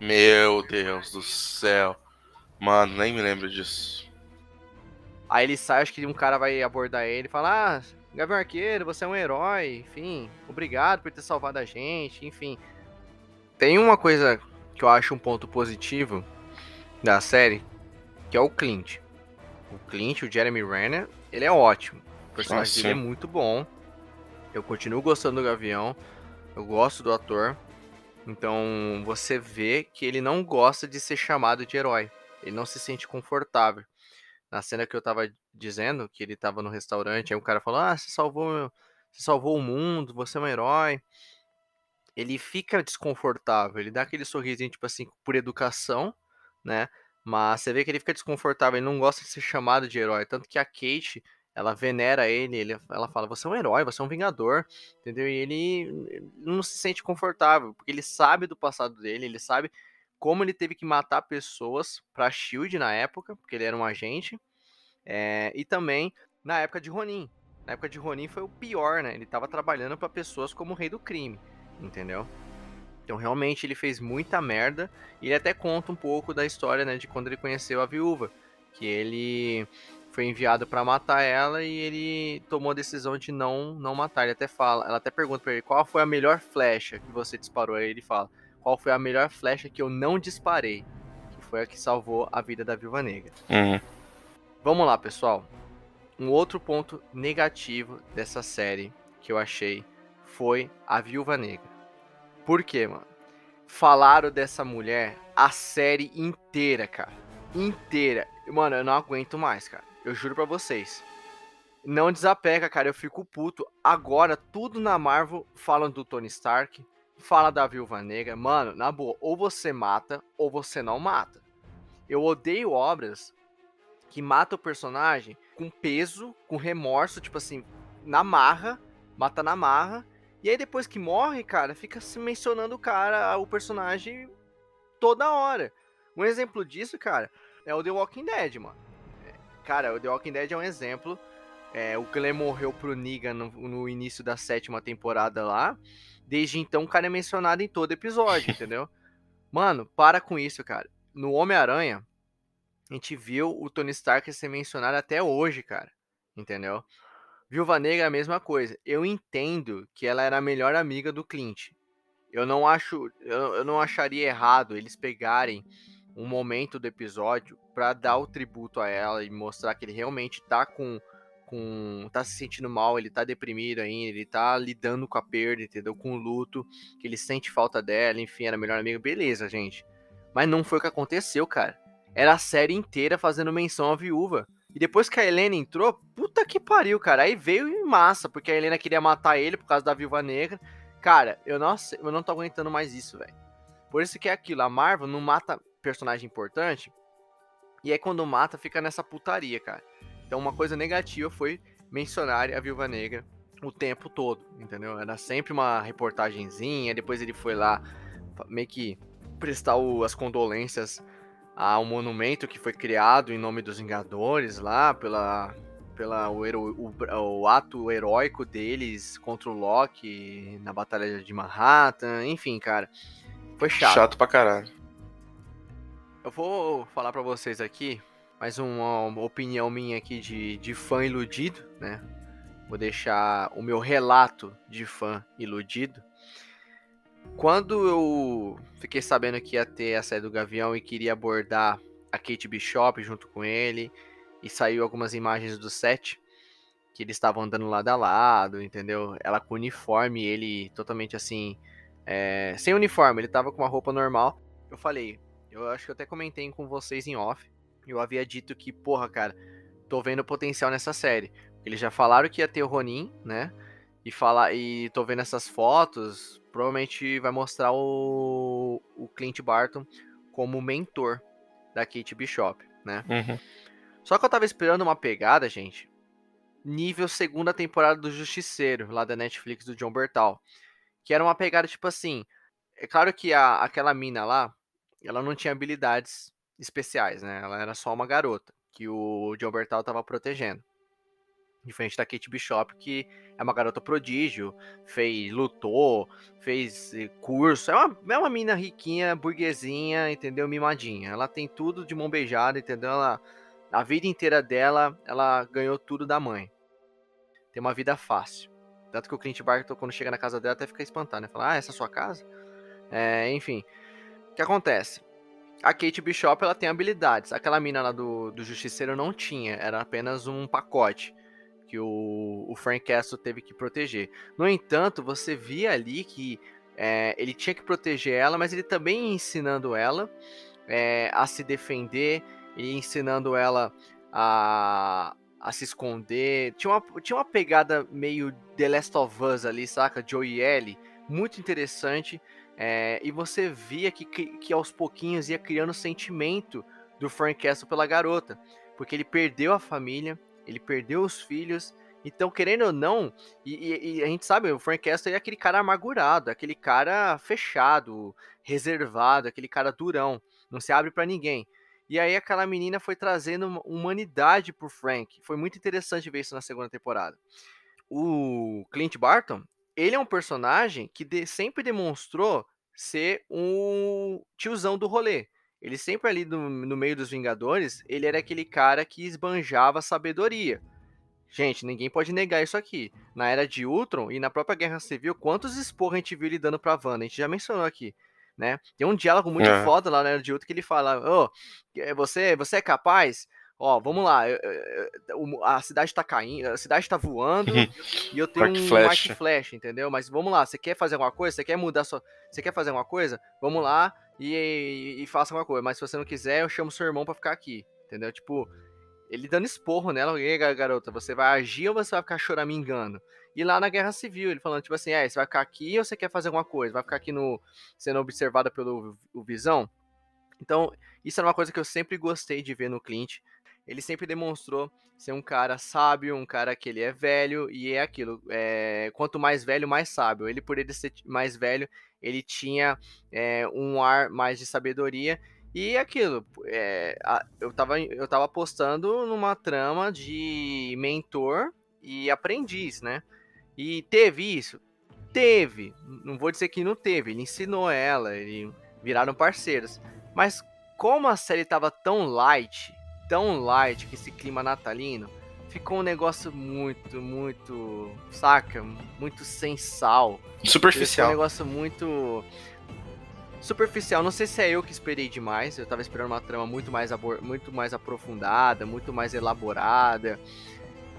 Meu Deus do céu. Mano, nem me lembro disso. Aí ele sai, acho que um cara vai abordar ele e fala: Ah, Gavião Arqueiro, você é um herói, enfim, obrigado por ter salvado a gente, enfim. Tem uma coisa que eu acho um ponto positivo da série, que é o Clint. O Clint, o Jeremy Renner, ele é ótimo. O personagem ah, dele é muito bom. Eu continuo gostando do Gavião. Eu gosto do ator. Então você vê que ele não gosta de ser chamado de herói. Ele não se sente confortável. Na cena que eu tava dizendo, que ele tava no restaurante, aí o cara falou: Ah, você salvou, você salvou o mundo, você é um herói. Ele fica desconfortável, ele dá aquele sorrisinho, tipo assim, por educação, né? Mas você vê que ele fica desconfortável, ele não gosta de ser chamado de herói. Tanto que a Kate, ela venera ele, ele ela fala: Você é um herói, você é um vingador, entendeu? E ele não se sente confortável, porque ele sabe do passado dele, ele sabe como ele teve que matar pessoas pra Shield na época, porque ele era um agente, é, e também na época de Ronin. Na época de Ronin foi o pior, né? Ele tava trabalhando para pessoas como o rei do crime, entendeu? Então realmente ele fez muita merda. E ele até conta um pouco da história, né, de quando ele conheceu a viúva, que ele foi enviado para matar ela e ele tomou a decisão de não não matar. Ele até fala, ela até pergunta para ele qual foi a melhor flecha que você disparou. Aí ele fala: "Qual foi a melhor flecha que eu não disparei?" Que foi a que salvou a vida da viúva negra. Uhum. Vamos lá, pessoal. Um outro ponto negativo dessa série que eu achei foi a viúva negra. Por quê, mano? Falaram dessa mulher a série inteira, cara. Inteira. Mano, eu não aguento mais, cara. Eu juro pra vocês. Não desapega, cara. Eu fico puto. Agora, tudo na Marvel falam do Tony Stark. Fala da Viúva Negra. Mano, na boa, ou você mata ou você não mata. Eu odeio obras que matam o personagem com peso, com remorso, tipo assim, na marra, mata na marra, e aí depois que morre, cara, fica se mencionando o cara, o personagem toda hora. Um exemplo disso, cara, é o The Walking Dead, mano. É, cara, o The Walking Dead é um exemplo. É, o Glenn morreu pro Negan no, no, início da sétima temporada lá. Desde então, o cara é mencionado em todo episódio, entendeu? Mano, para com isso, cara. No Homem-Aranha, a gente viu o Tony Stark ser mencionado até hoje, cara. Entendeu? Viúva Negra é a mesma coisa. Eu entendo que ela era a melhor amiga do Clint. Eu não acho, eu, eu não acharia errado eles pegarem um momento do episódio para dar o tributo a ela e mostrar que ele realmente tá com com tá se sentindo mal, ele tá deprimido ainda, ele tá lidando com a perda, entendeu? Com o luto, que ele sente falta dela, enfim, era a melhor amiga, beleza, gente. Mas não foi o que aconteceu, cara. Era a série inteira fazendo menção à viúva. E depois que a Helena entrou, puta que pariu, cara. Aí veio em massa, porque a Helena queria matar ele por causa da Viúva Negra. Cara, eu não, eu não tô aguentando mais isso, velho. Por isso que é aquilo, a Marvel não mata personagem importante. E aí quando mata, fica nessa putaria, cara. Então uma coisa negativa foi mencionar a Viúva Negra o tempo todo, entendeu? Era sempre uma reportagenzinha, depois ele foi lá meio que prestar o, as condolências a um monumento que foi criado em nome dos Vingadores lá, pela, pela o, o, o, ato heróico deles contra o Loki na Batalha de Manhattan, enfim, cara. Foi chato. Chato pra caralho. Eu vou falar para vocês aqui mais uma, uma, opinião minha aqui de, de fã iludido, né? Vou deixar o meu relato de fã iludido. Quando eu fiquei sabendo que ia ter a série do Gavião e queria abordar a Kate Bishop junto com ele, e saiu algumas imagens do set, que eles estavam andando lado a lado, entendeu? Ela com uniforme, ele totalmente assim, é, sem uniforme, ele tava com uma roupa normal. Eu falei, eu acho que eu até comentei com vocês em off, eu havia dito que, porra, cara, tô vendo potencial nessa série. Eles já falaram que ia ter o Ronin, né? E, falar, e tô vendo essas fotos, provavelmente vai mostrar o, o Clint Barton como mentor da Kate Bishop, né? Uhum. Só que eu tava esperando uma pegada, gente, nível segunda temporada do Justiceiro, lá da Netflix do John Bertal. Que era uma pegada tipo assim. É claro que a, aquela mina lá, ela não tinha habilidades especiais, né? Ela era só uma garota que o John Bertal tava protegendo. Diferente da Kate Bishop, que é uma garota prodígio, fez, lutou, fez eh, curso. É uma, é uma mina riquinha, burguesinha, entendeu? Mimadinha. Ela tem tudo de mão beijada, entendeu? Ela, a vida inteira dela, ela ganhou tudo da mãe. Tem uma vida fácil. Tanto que o Clint Barton, quando chega na casa dela, até fica espantado, né? Fala, ah, essa é a sua casa? É, enfim. O que acontece? A Kate Bishop, ela tem habilidades. Aquela mina lá do, do Justiceiro não tinha. Era apenas um pacote que o, o Frank Castle teve que proteger. No entanto, você via ali que é, ele tinha que proteger ela, mas ele também ensinando ela é, a se defender e ensinando ela a, a se esconder. Tinha uma, tinha uma pegada meio The Last of Us ali, saca? Joe e Ellie, muito interessante. É, e você via que, que, que, aos pouquinhos ia criando sentimento do Frank Castle pela garota, porque ele perdeu a família, ele perdeu os filhos. Então, querendo ou não, e, e, a gente sabe, o Frank Castle é aquele cara amargurado, aquele cara fechado, reservado, aquele cara durão, não se abre para ninguém. E aí aquela menina foi trazendo humanidade pro Frank. Foi muito interessante ver isso na segunda temporada. O Clint Barton, ele é um personagem que de, sempre demonstrou ser um tiozão do rolê. Ele sempre ali no, no meio dos Vingadores, ele era aquele cara que esbanjava sabedoria. Gente, ninguém pode negar isso aqui. Na era de Ultron e na própria Guerra Civil, quantos esporros a gente viu ele dando pra Wanda? A gente já mencionou aqui, né? Tem um diálogo muito é. foda lá na era de Ultron que ele fala: Ô, oh, você, você é capaz? Ó, vamos lá, eu, eu, a cidade tá caindo, a cidade tá voando e eu tenho um flash. flash, entendeu? Mas vamos lá, você quer fazer alguma coisa? Você quer mudar sua. Você quer fazer alguma coisa? Vamos lá, e, e, faça alguma coisa. Mas se você não quiser, eu chamo seu irmão para ficar aqui. Entendeu? Tipo, ele dando esporro nela. E garota, você vai agir ou você vai ficar choramingando? E lá na Guerra Civil, ele falando, tipo assim, é, você vai ficar aqui ou você quer fazer alguma coisa? Vai ficar aqui no. sendo observada pelo o Visão? Então, isso é uma coisa que eu sempre gostei de ver no Clint. Ele sempre demonstrou ser um cara sábio, um cara que ele é velho, e é aquilo. É, quanto mais velho, mais sábio. Ele, por ele ser mais velho, ele tinha é, um ar mais de sabedoria. E aquilo, é, eu, tava, eu tava apostando numa trama de mentor e aprendiz, né? E teve isso? Teve. Não vou dizer que não teve. Ele ensinou ela, ele viraram parceiros. Mas como a série tava tão light, tão light, que esse clima natalino, ficou um negócio muito, muito, saca? Muito sem sal. Superficial. Um negócio muito superficial. Não sei se é eu que esperei demais. Eu tava esperando uma trama muito mais, muito mais aprofundada, muito mais elaborada.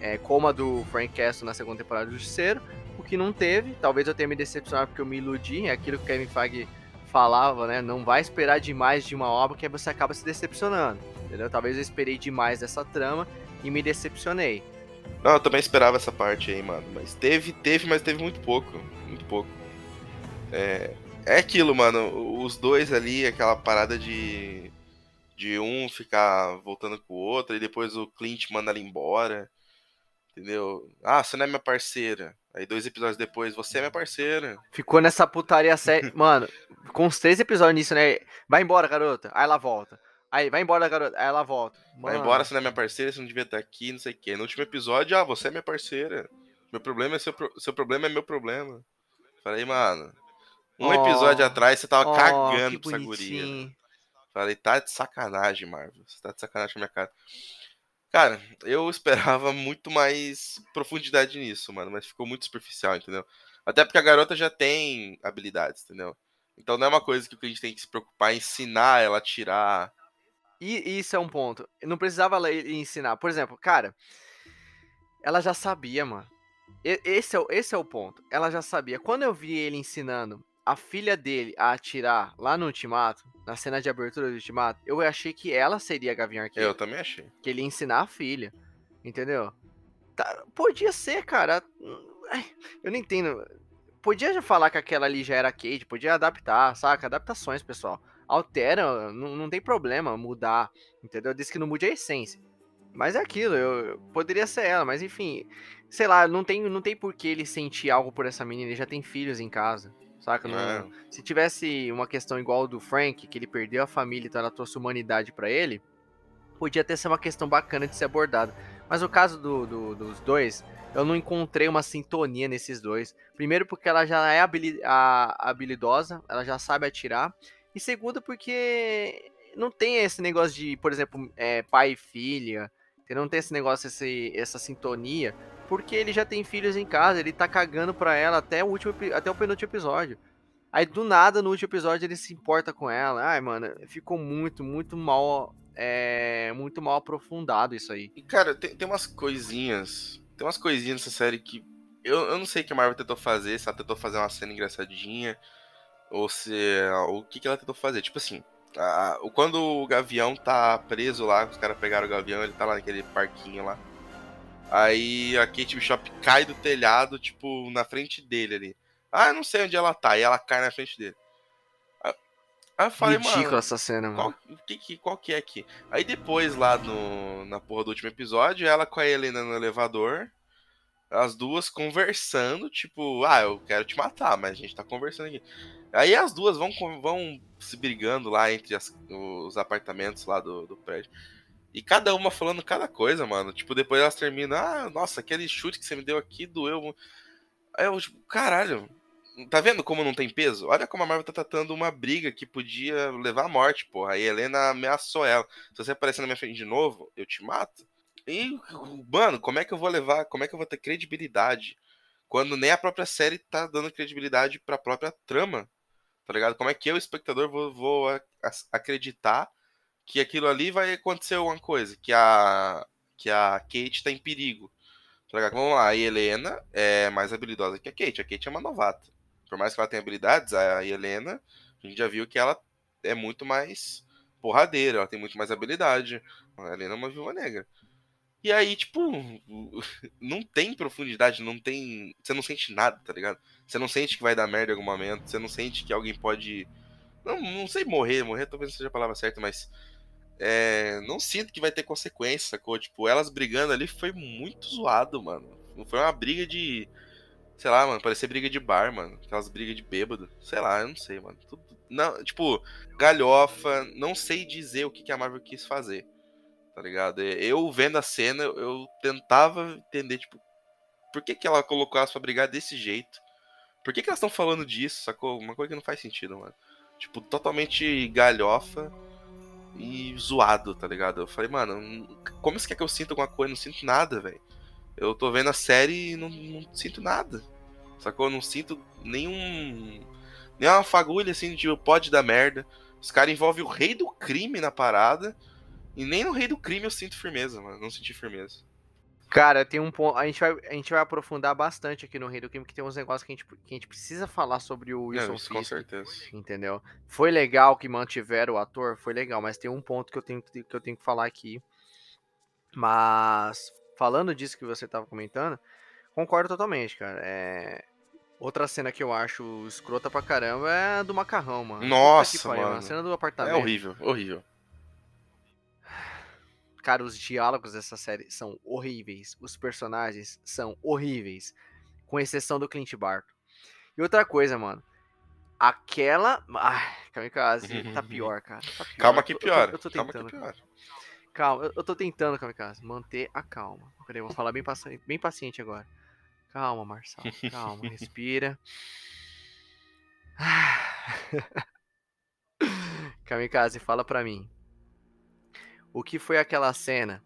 É, como a do Frank Castle na segunda temporada do Justiceiro. O que não teve. Talvez eu tenha me decepcionado porque eu me iludi. É aquilo que o Kevin Feige falava, né? Não vai esperar demais de uma obra que aí você acaba se decepcionando. Entendeu? Talvez eu esperei demais dessa trama e me decepcionei. Não, eu também esperava essa parte aí, mano. Mas teve, teve, mas teve muito pouco. Muito pouco. É, é aquilo, mano. Os dois ali, aquela parada de. De um ficar voltando com o outro, e depois o Clint manda ela embora. Entendeu? Ah, você não é minha parceira. Aí dois episódios depois, você é minha parceira. Ficou nessa putaria séria. mano, com os três episódios nisso, né? Vai embora, garota. Aí ela volta. Aí, vai embora, garota. Aí ela volta. Mano. Vai embora, você não é minha parceira, você não devia estar aqui, não sei o quê. No último episódio, ah, você é minha parceira. Meu problema é seu, pro... seu problema é meu problema. Falei, mano. Um oh, episódio atrás você tava oh, cagando pra essa guria. Falei, tá de sacanagem, Marvel. Você tá de sacanagem com a minha cara. Cara, eu esperava muito mais profundidade nisso, mano. Mas ficou muito superficial, entendeu? Até porque a garota já tem habilidades, entendeu? Então não é uma coisa que a gente tem que se preocupar em ensinar ela a tirar e isso é um ponto. Não precisava ela ensinar. Por exemplo, cara, ela já sabia, mano. Esse é, esse é o ponto. Ela já sabia. Quando eu vi ele ensinando a filha dele a atirar lá no Ultimato, na cena de abertura do Ultimato, eu achei que ela seria a Gavião Arqueiro. Eu também achei. Que ele ia ensinar a filha. Entendeu? Tá, podia ser, cara. Eu não entendo. Podia já falar que aquela ali já era Kate, podia adaptar, saca? Adaptações, pessoal altera, não, não tem problema mudar, entendeu? Diz que não mude a essência. Mas é aquilo, eu, eu, poderia ser ela, mas enfim, sei lá, não tem, não tem por que ele sentir algo por essa menina, ele já tem filhos em casa. Saca? Não- É. Se tivesse uma questão igual do Frank, que ele perdeu a família, então ela trouxe humanidade pra ele, podia até ser uma questão bacana de ser abordada. Mas o caso do- do- dos dois, eu não encontrei uma sintonia nesses dois. Primeiro, porque ela já é habilidosa, ela já sabe atirar. E segundo, porque não tem esse negócio de, por exemplo, é, pai e filha. Não tem esse negócio, esse- essa sintonia. Porque ele já tem filhos em casa, ele tá cagando pra ela até o último, até o penúltimo episódio. Aí do nada, no último episódio, ele se importa com ela. Ai, mano, ficou muito, muito mal. É, muito mal aprofundado isso aí. E, cara, tem, tem umas coisinhas. Tem umas coisinhas nessa série que. Eu, eu não sei o que a Marvel tentou fazer, se ela tentou fazer uma cena engraçadinha. Ou se. O que, que ela tentou fazer? Tipo assim. a- o- quando o Gavião tá preso lá, os caras pegaram o Gavião, ele tá lá naquele parquinho lá. Aí a Kate Bishop cai do telhado, tipo, na frente dele ali. Ah, eu não sei onde ela tá. E ela cai na frente dele. Aí aí eu falei, Ridículo mano. essa cena, mano. Qual, o que, que- qual que é aqui? Aí depois, lá no, na porra do último episódio, ela com a Helena no elevador, as duas conversando, tipo, ah, eu quero te matar, mas a gente tá conversando aqui. Aí as duas vão, vão se brigando lá entre as- os apartamentos lá do, do prédio. E cada uma falando cada coisa, mano. Tipo, depois elas terminam, ah, nossa, aquele chute que você me deu aqui doeu. mu-". Aí eu, tipo, caralho, Tá vendo como não tem peso? Olha como a Marvel tá tratando uma briga que podia levar à morte, porra. Aí Helena ameaçou ela. Se você aparecer na minha frente de novo, eu te mato. E, mano, como é que eu vou levar? Como é que eu vou ter credibilidade? Quando nem a própria série tá dando credibilidade pra própria trama. Tá ligado? Como é que eu, espectador, vou, vou a- a- acreditar que aquilo ali vai acontecer alguma coisa? Que a, que a Kate tá em perigo. Tá ligado? Vamos lá, a Helena é mais habilidosa que a Kate. A Kate é uma novata. Por mais que ela tenha habilidades, a Helena, a gente já viu que ela é muito mais porradeira, ela tem muito mais habilidade. A Helena é uma viúva negra. E aí, tipo, não tem profundidade, não tem. Você não sente nada, tá ligado? Você não sente que vai dar merda em algum momento, você não sente que alguém pode. Não, não sei morrer, morrer talvez não seja a palavra certa, mas. É, não sinto que vai ter consequência, sacou? Tipo, elas brigando ali foi muito zoado, mano. Foi uma briga de. Sei lá, mano, parecia briga de bar, mano. Aquelas brigas de bêbado. Sei lá, eu não sei, mano. Tudo, não, tipo, galhofa, não sei dizer o que, que a Marvel quis fazer. Tá ligado? Eu vendo a cena, eu tentava entender, tipo, por que, que ela colocou elas pra brigar desse jeito? Por que, que elas estão falando disso, sacou? Uma coisa que não faz sentido, mano. Tipo, totalmente galhofa e zoado, tá ligado? Eu falei, mano, como você quer que eu sinta alguma coisa? Eu não sinto nada, velho. Eu tô vendo a série e não, não sinto nada. Sacou? Eu não sinto nenhum. Nenhuma fagulha assim de pode dar merda. Os caras envolvem o rei do crime na parada. E nem no rei do crime eu sinto firmeza, mano. Não senti firmeza. Cara, tem um ponto. A gente, vai, a gente vai aprofundar bastante aqui no Rei do Crime, que tem uns negócios que a gente, que a gente precisa falar sobre o Wilson Não, isso com Fisk, certeza. entendeu? Foi legal que mantiveram o ator, foi legal, mas tem um ponto que eu tenho que, eu tenho que falar aqui. Mas, falando disso que você tava comentando, concordo totalmente, cara. É... Outra cena que eu acho escrota pra caramba é a do macarrão, mano. Nossa, pariu, mano. A cena do É apartamento. horrível, horrível. Cara, os diálogos dessa série são horríveis. Os personagens são horríveis. Com exceção do Clint Barton. E outra coisa, mano. Aquela. Ai, Kamikaze, tá pior, cara. Tá pior. Calma que tô- eu tô- piora. Eu tô Calma que tentando. piora. Calma, eu, eu tô tentando, Kamikaze, manter a calma. Peraí, vou falar bem, paci- bem paciente agora. Calma, Marçal. Calma, respira. Kamikaze, fala pra mim. O que foi aquela cena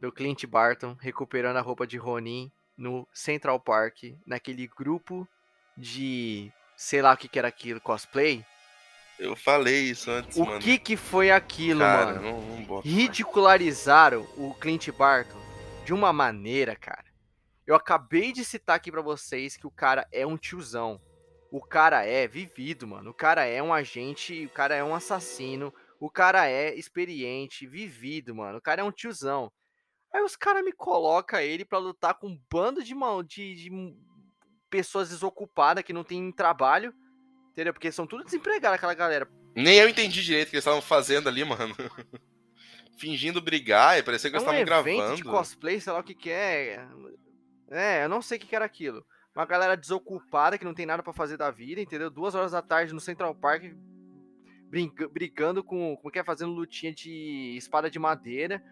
do Clint Barton recuperando a roupa de Ronin no Central Park, naquele grupo de sei lá o que, que era aquilo, cosplay? Eu falei isso antes, O mano. que que foi aquilo, Cara, mano? não, não bota. ridicularizaram o Clint Barton de uma maneira, cara. Eu acabei de citar aqui pra vocês que o cara é um tiozão. O cara é vivido, mano. O cara é um agente, o cara é um assassino, o cara é experiente, vivido, mano. O cara é um tiozão. Aí os caras me colocam ele pra lutar com um bando de, mal, de, de pessoas desocupadas que não tem trabalho. Entendeu? Porque são tudo desempregados, aquela galera. Nem eu entendi direito o que eles estavam fazendo ali, mano. Fingindo brigar e parecia que É eles um estavam evento gravando. de cosplay, sei lá o que que é. É, eu não sei o que que era aquilo. uma galera desocupada que não tem nada para fazer da vida, entendeu? Duas horas da tarde no Central Park brigando com, como que é, fazendo lutinha de espada de madeira.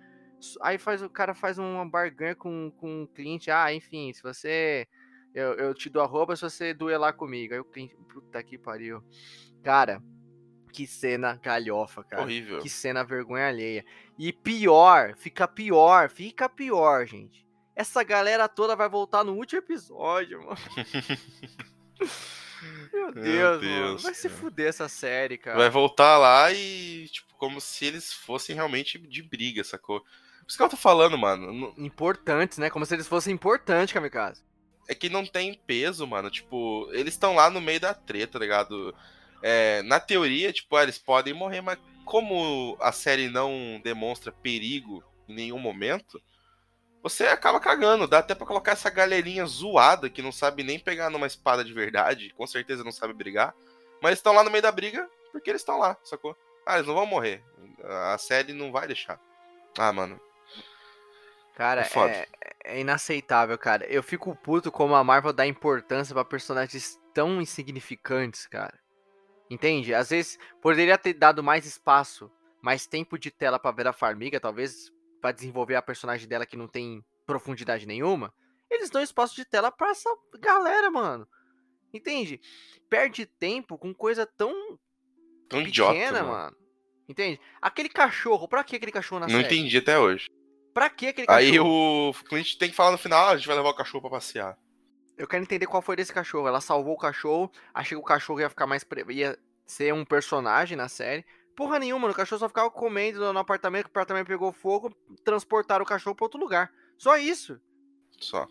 Aí faz o cara faz uma barganha com, com um cliente, ah, enfim, se você eu, eu te dou a roupa se você duelar comigo. Aí o cliente, puta que pariu. Cara, que cena galhofa, cara. Horrível. Que cena vergonha alheia. E pior, fica pior, fica pior, gente. Essa galera toda vai voltar no último episódio, mano. Meu Deus, Meu Deus mano. Vai se fuder essa série, cara. Vai voltar lá e, tipo, como se eles fossem realmente de briga, sacou? Por isso que eu tô falando, mano. Importantes, né? Como se eles fossem importantes, Kamikaze é que não tem peso, mano. Tipo, eles estão lá no meio da treta, tá ligado? É, na teoria, tipo, ah, eles podem morrer, mas como a série não demonstra perigo em nenhum momento, você acaba cagando. Dá até pra colocar essa galerinha zoada que não sabe nem pegar numa espada de verdade, com certeza não sabe brigar, mas estão lá no meio da briga porque eles estão lá, sacou? Ah, eles não vão morrer. A série não vai deixar. Ah, mano, Cara, é, é, inaceitável, cara. Eu fico puto como a Marvel dá importância para personagens tão insignificantes, cara. Entende? Às vezes poderia ter dado mais espaço, mais tempo de tela para ver a Farmiga, talvez para desenvolver a personagem dela que não tem profundidade nenhuma. Eles dão espaço de tela pra essa galera, mano. Entende? Perde tempo com coisa tão tão pequena, idiota, mano. mano. Entende? Aquele cachorro, pra que aquele cachorro na Não série? entendi até hoje. Pra que aquele cachorro? Aí o cliente tem que falar no final, ah, a gente vai levar o cachorro pra passear. Eu quero entender qual foi desse cachorro. Ela salvou o cachorro, achei que o cachorro ia ficar mais. Pre... ia ser um personagem na série. Porra nenhuma, o cachorro só ficava comendo no apartamento, o apartamento pegou fogo, transportaram o cachorro pra outro lugar. Só isso. Só.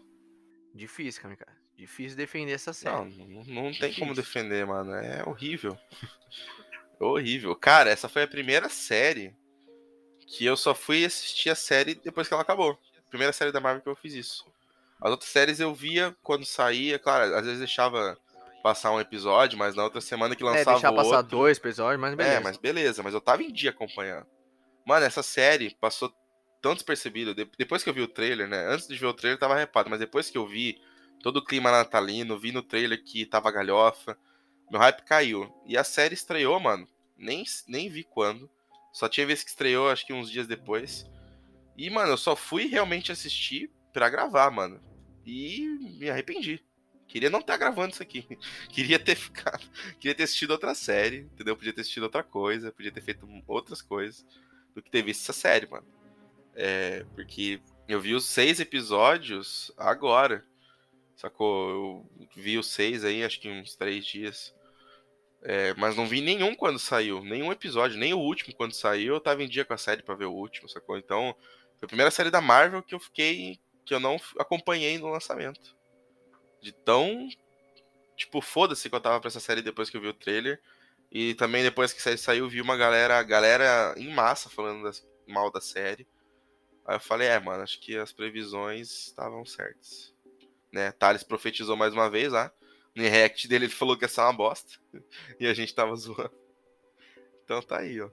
Difícil, cara. Difícil defender essa série. Não, não, não tem como defender, mano. É horrível. horrível. Cara, essa foi a primeira série que eu só fui assistir a série depois que ela acabou. Primeira série da Marvel que eu fiz isso. As outras séries eu via quando saía, claro, às vezes deixava passar um episódio, mas na outra semana que é, lançava é, deixar passar dois episódios, mas beleza. É, mas beleza, mas eu tava em dia acompanhando. Mano, essa série passou tão despercebido. Depois que eu vi o trailer, né? Antes de ver o trailer tava repado, mas depois que eu vi todo o clima natalino, vi no trailer que tava galhofa, meu hype caiu. E a série estreou, mano. Nem, nem vi quando. Só tinha vez que estreou, acho que uns dias depois. E, mano, eu só fui realmente assistir pra gravar, mano. E me arrependi. Queria não estar gravando isso aqui. Queria ter ficado. Queria ter assistido outra série, entendeu? Podia ter assistido outra coisa, podia ter feito outras coisas do que ter visto essa série, mano. É, porque eu vi os seis episódios agora. Sacou? Eu vi os seis aí, acho que uns três dias. É, mas não vi nenhum quando saiu, nenhum episódio, nem o último quando saiu, eu tava em dia com a série para ver o último, sacou? Então, foi a primeira série da Marvel que eu fiquei, que eu não acompanhei no lançamento. De tão, tipo, foda-se que eu tava pra essa série depois que eu vi o trailer. E também depois que a série saiu, vi uma galera, galera em massa falando das, mal da série. Aí eu falei, é, mano, acho que as previsões estavam certas. Né? Thales profetizou mais uma vez lá. Ah, no react dele ele falou que ia ser uma bosta. E a gente tava zoando. Então tá aí, ó.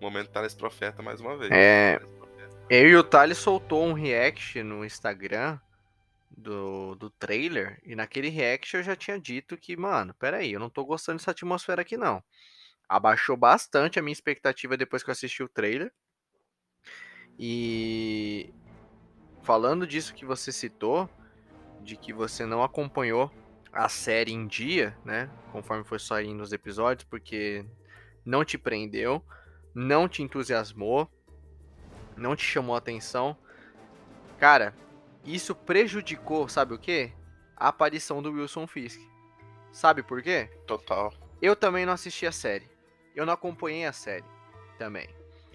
Momento Thales Profeta mais uma vez. É. Eu e o Thales soltou um react no Instagram do, do trailer. E naquele react eu já tinha dito que, mano, peraí, eu não tô gostando dessa atmosfera aqui não. Abaixou bastante a minha expectativa depois que eu assisti o trailer. E falando disso que você citou, de que você não acompanhou a série em dia, né? Conforme foi saindo os episódios, porque não te prendeu, não te entusiasmou, não te chamou a atenção. Cara, isso prejudicou, sabe o quê? A aparição do Wilson Fisk. Sabe por quê? Total. Eu também não assisti a série. Eu não acompanhei a série também.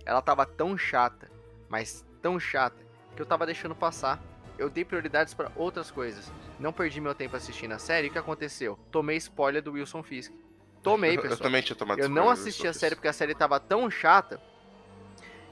Ela tava tão chata, mas tão chata, que eu tava deixando passar eu dei prioridades para outras coisas. Não perdi meu tempo assistindo a série. E o que aconteceu? Tomei spoiler do Wilson Fisk. Tomei, pessoal. eu também tinha tomado Eu não assisti a série porque a série tava tão chata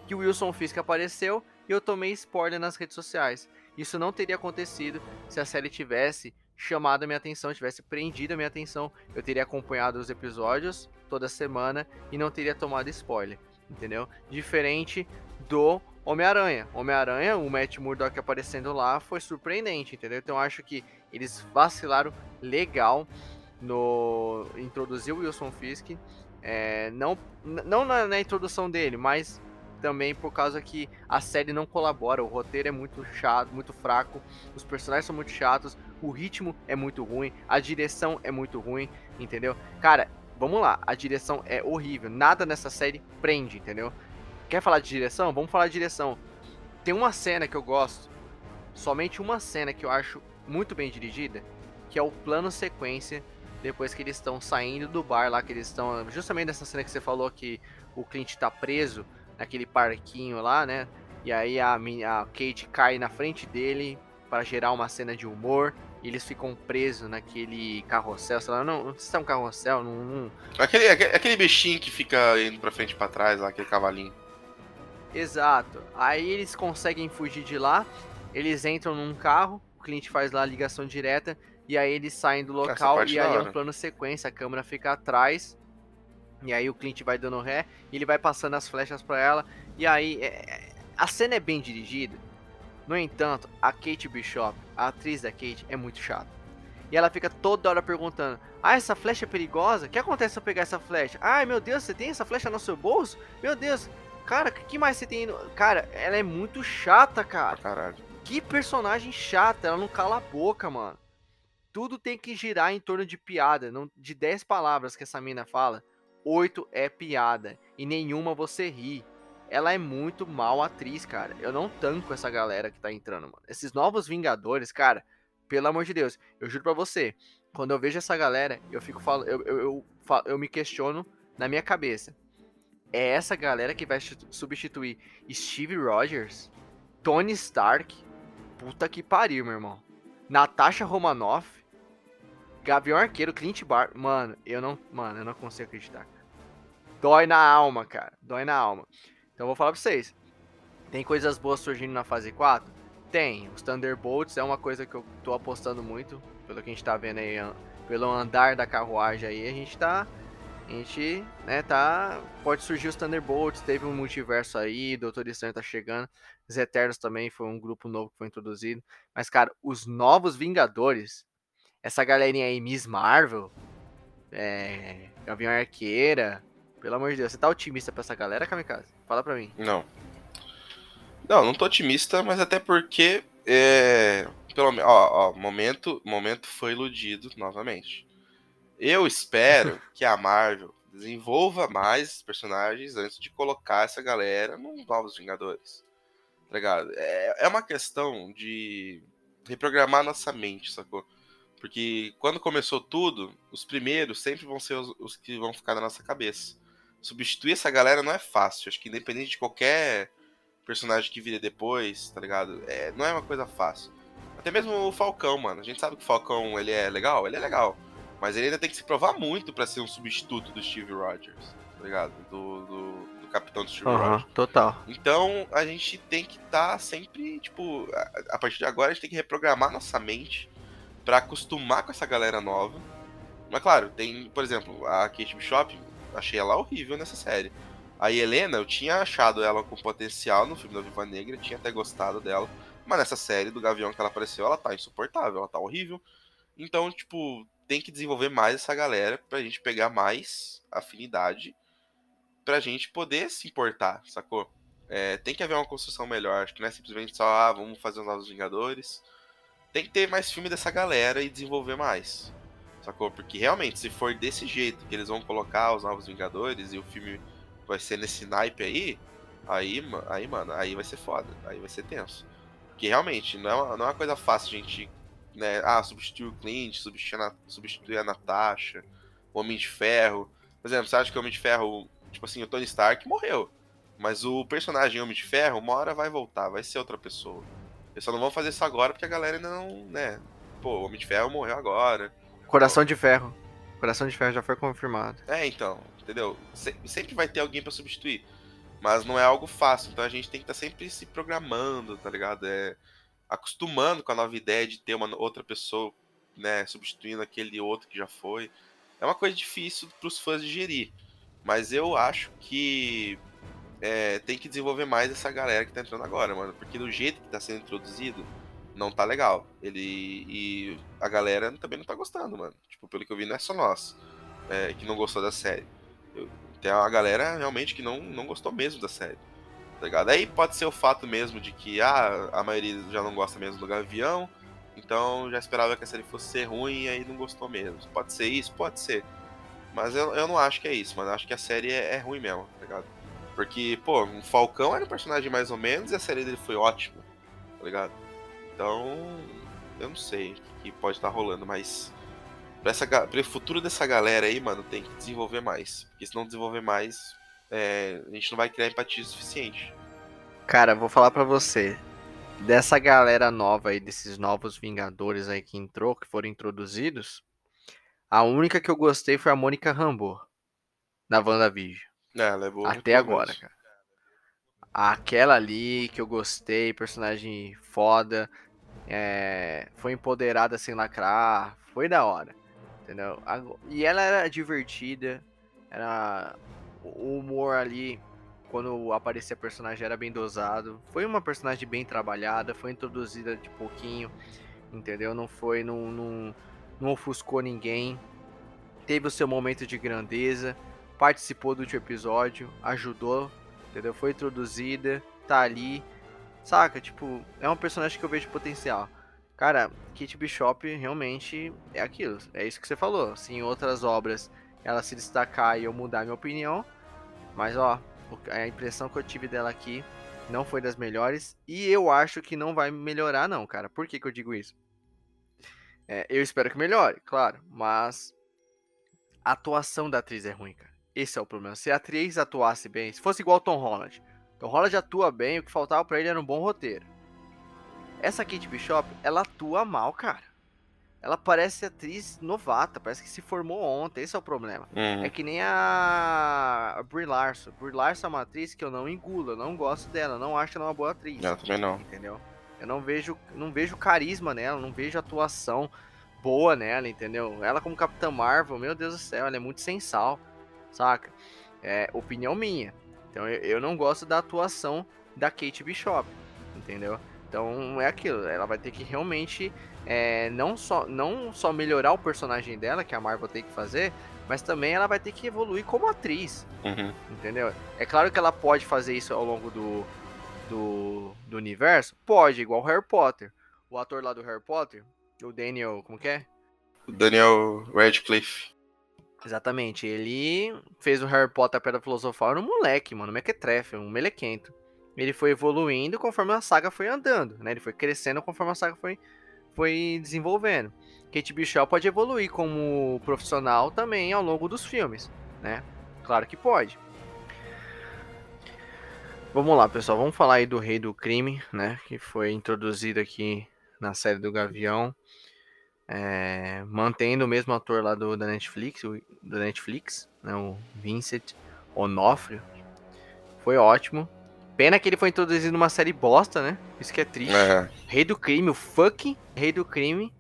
que o Wilson Fisk apareceu e eu tomei spoiler nas redes sociais. Isso não teria acontecido se a série tivesse chamado a minha atenção, tivesse prendido a minha atenção. Eu teria acompanhado os episódios toda semana e não teria tomado spoiler, entendeu? Diferente do Homem-Aranha. Homem-Aranha, o Matt Murdock aparecendo lá foi surpreendente, entendeu? Então acho que eles vacilaram legal no introduzir o Wilson Fisk. É, não não na, na, introdução dele, mas também por causa que a série não colabora. O roteiro é muito chato, muito fraco, os personagens são muito chatos, o ritmo é muito ruim, a direção é muito ruim, entendeu? Cara, vamos lá, a direção é horrível, nada nessa série prende, entendeu? Quer falar de direção? Vamos falar de direção. Tem uma cena que eu gosto, somente uma cena que eu acho muito bem dirigida, que é o plano sequência depois que eles estão saindo do bar lá, que eles estão justamente nessa cena que você falou que o Clint tá preso naquele parquinho lá, né? E aí a, a Kate cai na frente dele para gerar uma cena de humor. E eles ficam presos naquele carrossel, sei lá, não, não sei se é um carrossel, não, não... Aquele, aquele bichinho que fica indo pra frente e pra trás, lá, aquele cavalinho. Exato. Aí eles conseguem fugir de lá, eles entram num carro, o cliente faz lá a ligação direta, e aí eles saem do local e aí é um plano sequência, a câmera fica atrás, e aí o cliente vai dando ré, e ele vai passando as flechas para ela, e aí é, a cena é bem dirigida. No entanto, a Kate Bishop, a atriz da Kate, é muito chata. E ela fica toda hora perguntando: Ah, essa flecha é perigosa? O que acontece se eu pegar essa flecha? Ai meu Deus, você tem essa flecha no seu bolso? Meu Deus, Cara, o que mais você tem? Cara, ela é muito chata, cara. Caralho. Que personagem chata, ela não cala a boca, mano. Tudo tem que girar em torno de piada. Não, de 10 palavras que essa mina fala, 8 é piada. E nenhuma você ri. Ela é muito mal atriz, cara. Eu não tanco essa galera que tá entrando, mano. Esses novos Vingadores, cara, pelo amor de Deus, eu juro pra você, quando eu vejo essa galera, eu fico eu, eu, eu, eu me questiono na minha cabeça é essa galera que vai substituir Steve Rogers, Tony Stark, puta que pariu, meu irmão. Natasha Romanoff, Gavião Arqueiro, Clint Bar, mano, eu não, mano, eu não consigo acreditar. Dói na alma, cara, dói na alma. Então eu vou falar pra vocês. Tem coisas boas surgindo na fase 4? Tem. Os Thunderbolts é uma coisa que eu tô apostando muito, pelo que a gente tá vendo aí, pelo andar da carruagem aí, a gente tá a gente, né, tá. Pode surgir os Thunderbolts, teve um multiverso aí, Doutor Estranho tá chegando. Os Eternos também foi um grupo novo que foi introduzido. Mas, cara, os novos Vingadores, essa galerinha aí, Miss Marvel, é, Gavião Arqueira, pelo amor de Deus, você tá otimista pra essa galera, Kamikaze? Fala pra mim. Não. Não, não tô otimista, mas até porque. É, pelo ó, ó, momento, momento foi iludido novamente. Eu espero que a Marvel desenvolva mais personagens antes de colocar essa galera nos Novos Vingadores. Tá ligado? É, é uma questão de reprogramar nossa mente, sacou? Porque quando começou tudo, os primeiros sempre vão ser os, os, que vão ficar na nossa cabeça. Substituir essa galera não é fácil. Acho que independente de qualquer personagem que vire depois, tá ligado? É, não é uma coisa fácil. Até mesmo o Falcão, mano. A gente sabe que o Falcão ele é legal, ele é legal. Mas ele ainda tem que se provar muito para ser um substituto do Steve Rogers, tá ligado? Do, do, do capitão do Steve uhum, Rogers. Total. Então a gente tem que estar tá sempre, tipo, a, a, partir de agora a gente tem que reprogramar nossa mente para acostumar com essa galera nova. Mas claro, tem, por exemplo, a Kate Bishop, achei ela horrível nessa série. A Helena, eu tinha achado ela com potencial no filme da Viva Negra, tinha até gostado dela. Mas nessa série do Gavião que ela apareceu, ela tá insuportável, ela tá horrível. Então, tipo, tem que desenvolver mais essa galera pra gente pegar mais afinidade pra gente poder se importar, sacou? É, tem que haver uma construção melhor, acho que não é simplesmente só, ah, vamos fazer os Novos Vingadores. Tem que ter mais filme dessa galera e desenvolver mais, sacou? Porque realmente, se for desse jeito que eles vão colocar os Novos Vingadores e o filme vai ser nesse naipe aí, aí, aí mano, aí vai ser foda, aí vai ser tenso. Porque realmente, não é uma, não é uma coisa fácil a gente né? Ah, substituir o Clint, substituir a, substituir a Natasha, o Homem de Ferro. Por exemplo, você acha que o Homem de Ferro, tipo assim, o Tony Stark morreu. Mas o personagem Homem de Ferro, uma hora vai voltar, vai ser outra pessoa. Eles só não vão fazer isso agora porque a galera ainda não, né? Pô, o Homem de Ferro morreu agora. Coração Pô. de Ferro. Coração de Ferro já foi confirmado. É, então, entendeu? sempre vai ter alguém para substituir. Mas não é algo fácil, então a gente tem que estar tá sempre se programando, tá ligado? É, acostumando com a nova ideia de ter uma outra pessoa, né, substituindo aquele outro que já foi. É uma coisa difícil para os fãs digerir, mas eu acho que é, tem que desenvolver mais essa galera que tá entrando agora, mano. Porque do jeito que tá sendo introduzido, não tá legal. Ele. E a galera também não tá gostando, mano. Tipo, pelo que eu vi, não é só nós é, que não gostou da série. Eu, tem uma galera realmente que não, não gostou mesmo da série. Tá ligado? Aí pode ser o fato mesmo de que ah, a maioria já não gosta mesmo do Gavião. Então já esperava que a série fosse ser ruim e aí não gostou mesmo. Pode ser isso? Pode ser. Mas eu, eu não acho que é isso, mano. Eu acho que a série é, é ruim mesmo, tá ligado? Porque, pô, o Falcão era um personagem mais ou menos e a série dele foi ótima, tá ligado? Então, eu não sei o que pode estar tá rolando, mas pra, essa, pra o futuro dessa galera aí, mano, tem que desenvolver mais. Porque se não desenvolver mais, é, a gente não vai criar empatia suficiente. Cara, vou falar pra você. Dessa galera nova aí, desses novos Vingadores aí que entrou, que foram introduzidos, a única que eu gostei foi a Mônica Rambo, na WandaVision. É, ela é boa Até agora, cara. Aquela ali que eu gostei, personagem foda, é, foi empoderada sem lacrar, foi da hora, entendeu? E ela era divertida, era o humor ali quando aparecia personagem era bem dosado. Foi uma personagem bem trabalhada, foi introduzida de pouquinho, entendeu? Não foi, não, não, não ofuscou ninguém. Teve o seu momento de grandeza, participou do último episódio, ajudou, entendeu? Foi introduzida, tá ali, saca? Tipo, é um personagem que eu vejo potencial. Cara, Kate Bishop realmente é aquilo, é isso que você falou. Se em outras obras ela se destacar e eu mudar minha opinião, mas ó, a impressão que eu tive dela aqui não foi das melhores e eu acho que não vai melhorar não, cara. Por que, que eu digo isso? É, eu espero que melhore, claro, mas a atuação da atriz é ruim, cara. Esse é o problema. Se a atriz atuasse bem, se fosse igual Tom Holland, Tom Holland atua bem, o que faltava para ele era um bom roteiro. Essa Kate Bishop, ela atua mal, cara. Ela parece atriz novata, parece que se formou ontem, esse é o problema. Uhum. É que nem a Brie Larson. Brie Larson é uma atriz que eu não engulo, eu não gosto dela, não acho ela uma boa atriz. Não, também não. Entendeu? Eu não vejo, não vejo carisma nela, não vejo atuação boa nela, entendeu? Ela como Capitã Marvel, meu Deus do céu, ela é muito sensal, saca? É opinião minha. Então eu, eu não gosto da atuação da Kate Bishop, entendeu? Então é aquilo, ela vai ter que realmente é, não, só, não só melhorar o personagem dela, que a Marvel tem que fazer, mas também ela vai ter que evoluir como atriz. Uhum. Entendeu? É claro que ela pode fazer isso ao longo do, do, do universo. Pode, igual Harry Potter. O ator lá do Harry Potter, o Daniel. Como que é? O Daniel Radcliffe. Exatamente. Ele fez o Harry Potter a Pedra Filosofal no moleque, mano. Mequetrefe, um melequento ele foi evoluindo conforme a saga foi andando, né? Ele foi crescendo conforme a saga foi, foi desenvolvendo. Kate Bishop pode evoluir como profissional também ao longo dos filmes, né? Claro que pode. Vamos lá, pessoal. Vamos falar aí do Rei do Crime, né? Que foi introduzido aqui na série do Gavião. É, mantendo o mesmo ator lá do, da Netflix, o, da Netflix, né? O Vincent Onofrio. Foi ótimo. Pena que ele foi introduzido numa série bosta, né? Isso que é triste. É. Rei do Crime, o fucking Rei do Crime.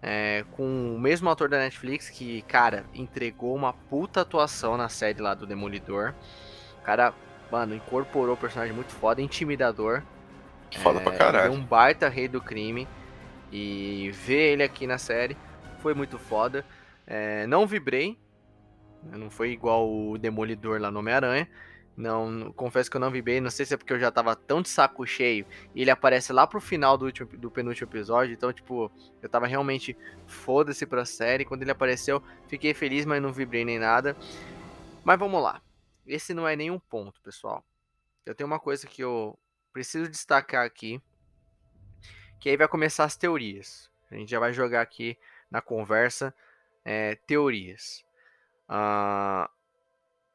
É, com o mesmo ator da Netflix que, cara, entregou uma puta atuação na série lá do Demolidor. O cara, mano, incorporou o personagem muito foda, intimidador. Foda é, pra caralho. Um baita rei do crime. E ver ele aqui na série foi muito foda. É, não vibrei. Não foi igual o Demolidor lá no Homem-Aranha. Não, confesso que eu não vi bem, não sei se é porque eu já tava tão de saco cheio e ele aparece lá pro final do, último, do penúltimo episódio, então, tipo, eu tava realmente foda-se pra série. Quando ele apareceu, fiquei feliz, mas não vibrei nem nada. Mas vamos lá. Esse não é nenhum ponto, pessoal. Eu tenho uma coisa que eu preciso destacar aqui, que aí vai começar as teorias. A gente já vai jogar aqui na conversa é, teorias. Uh,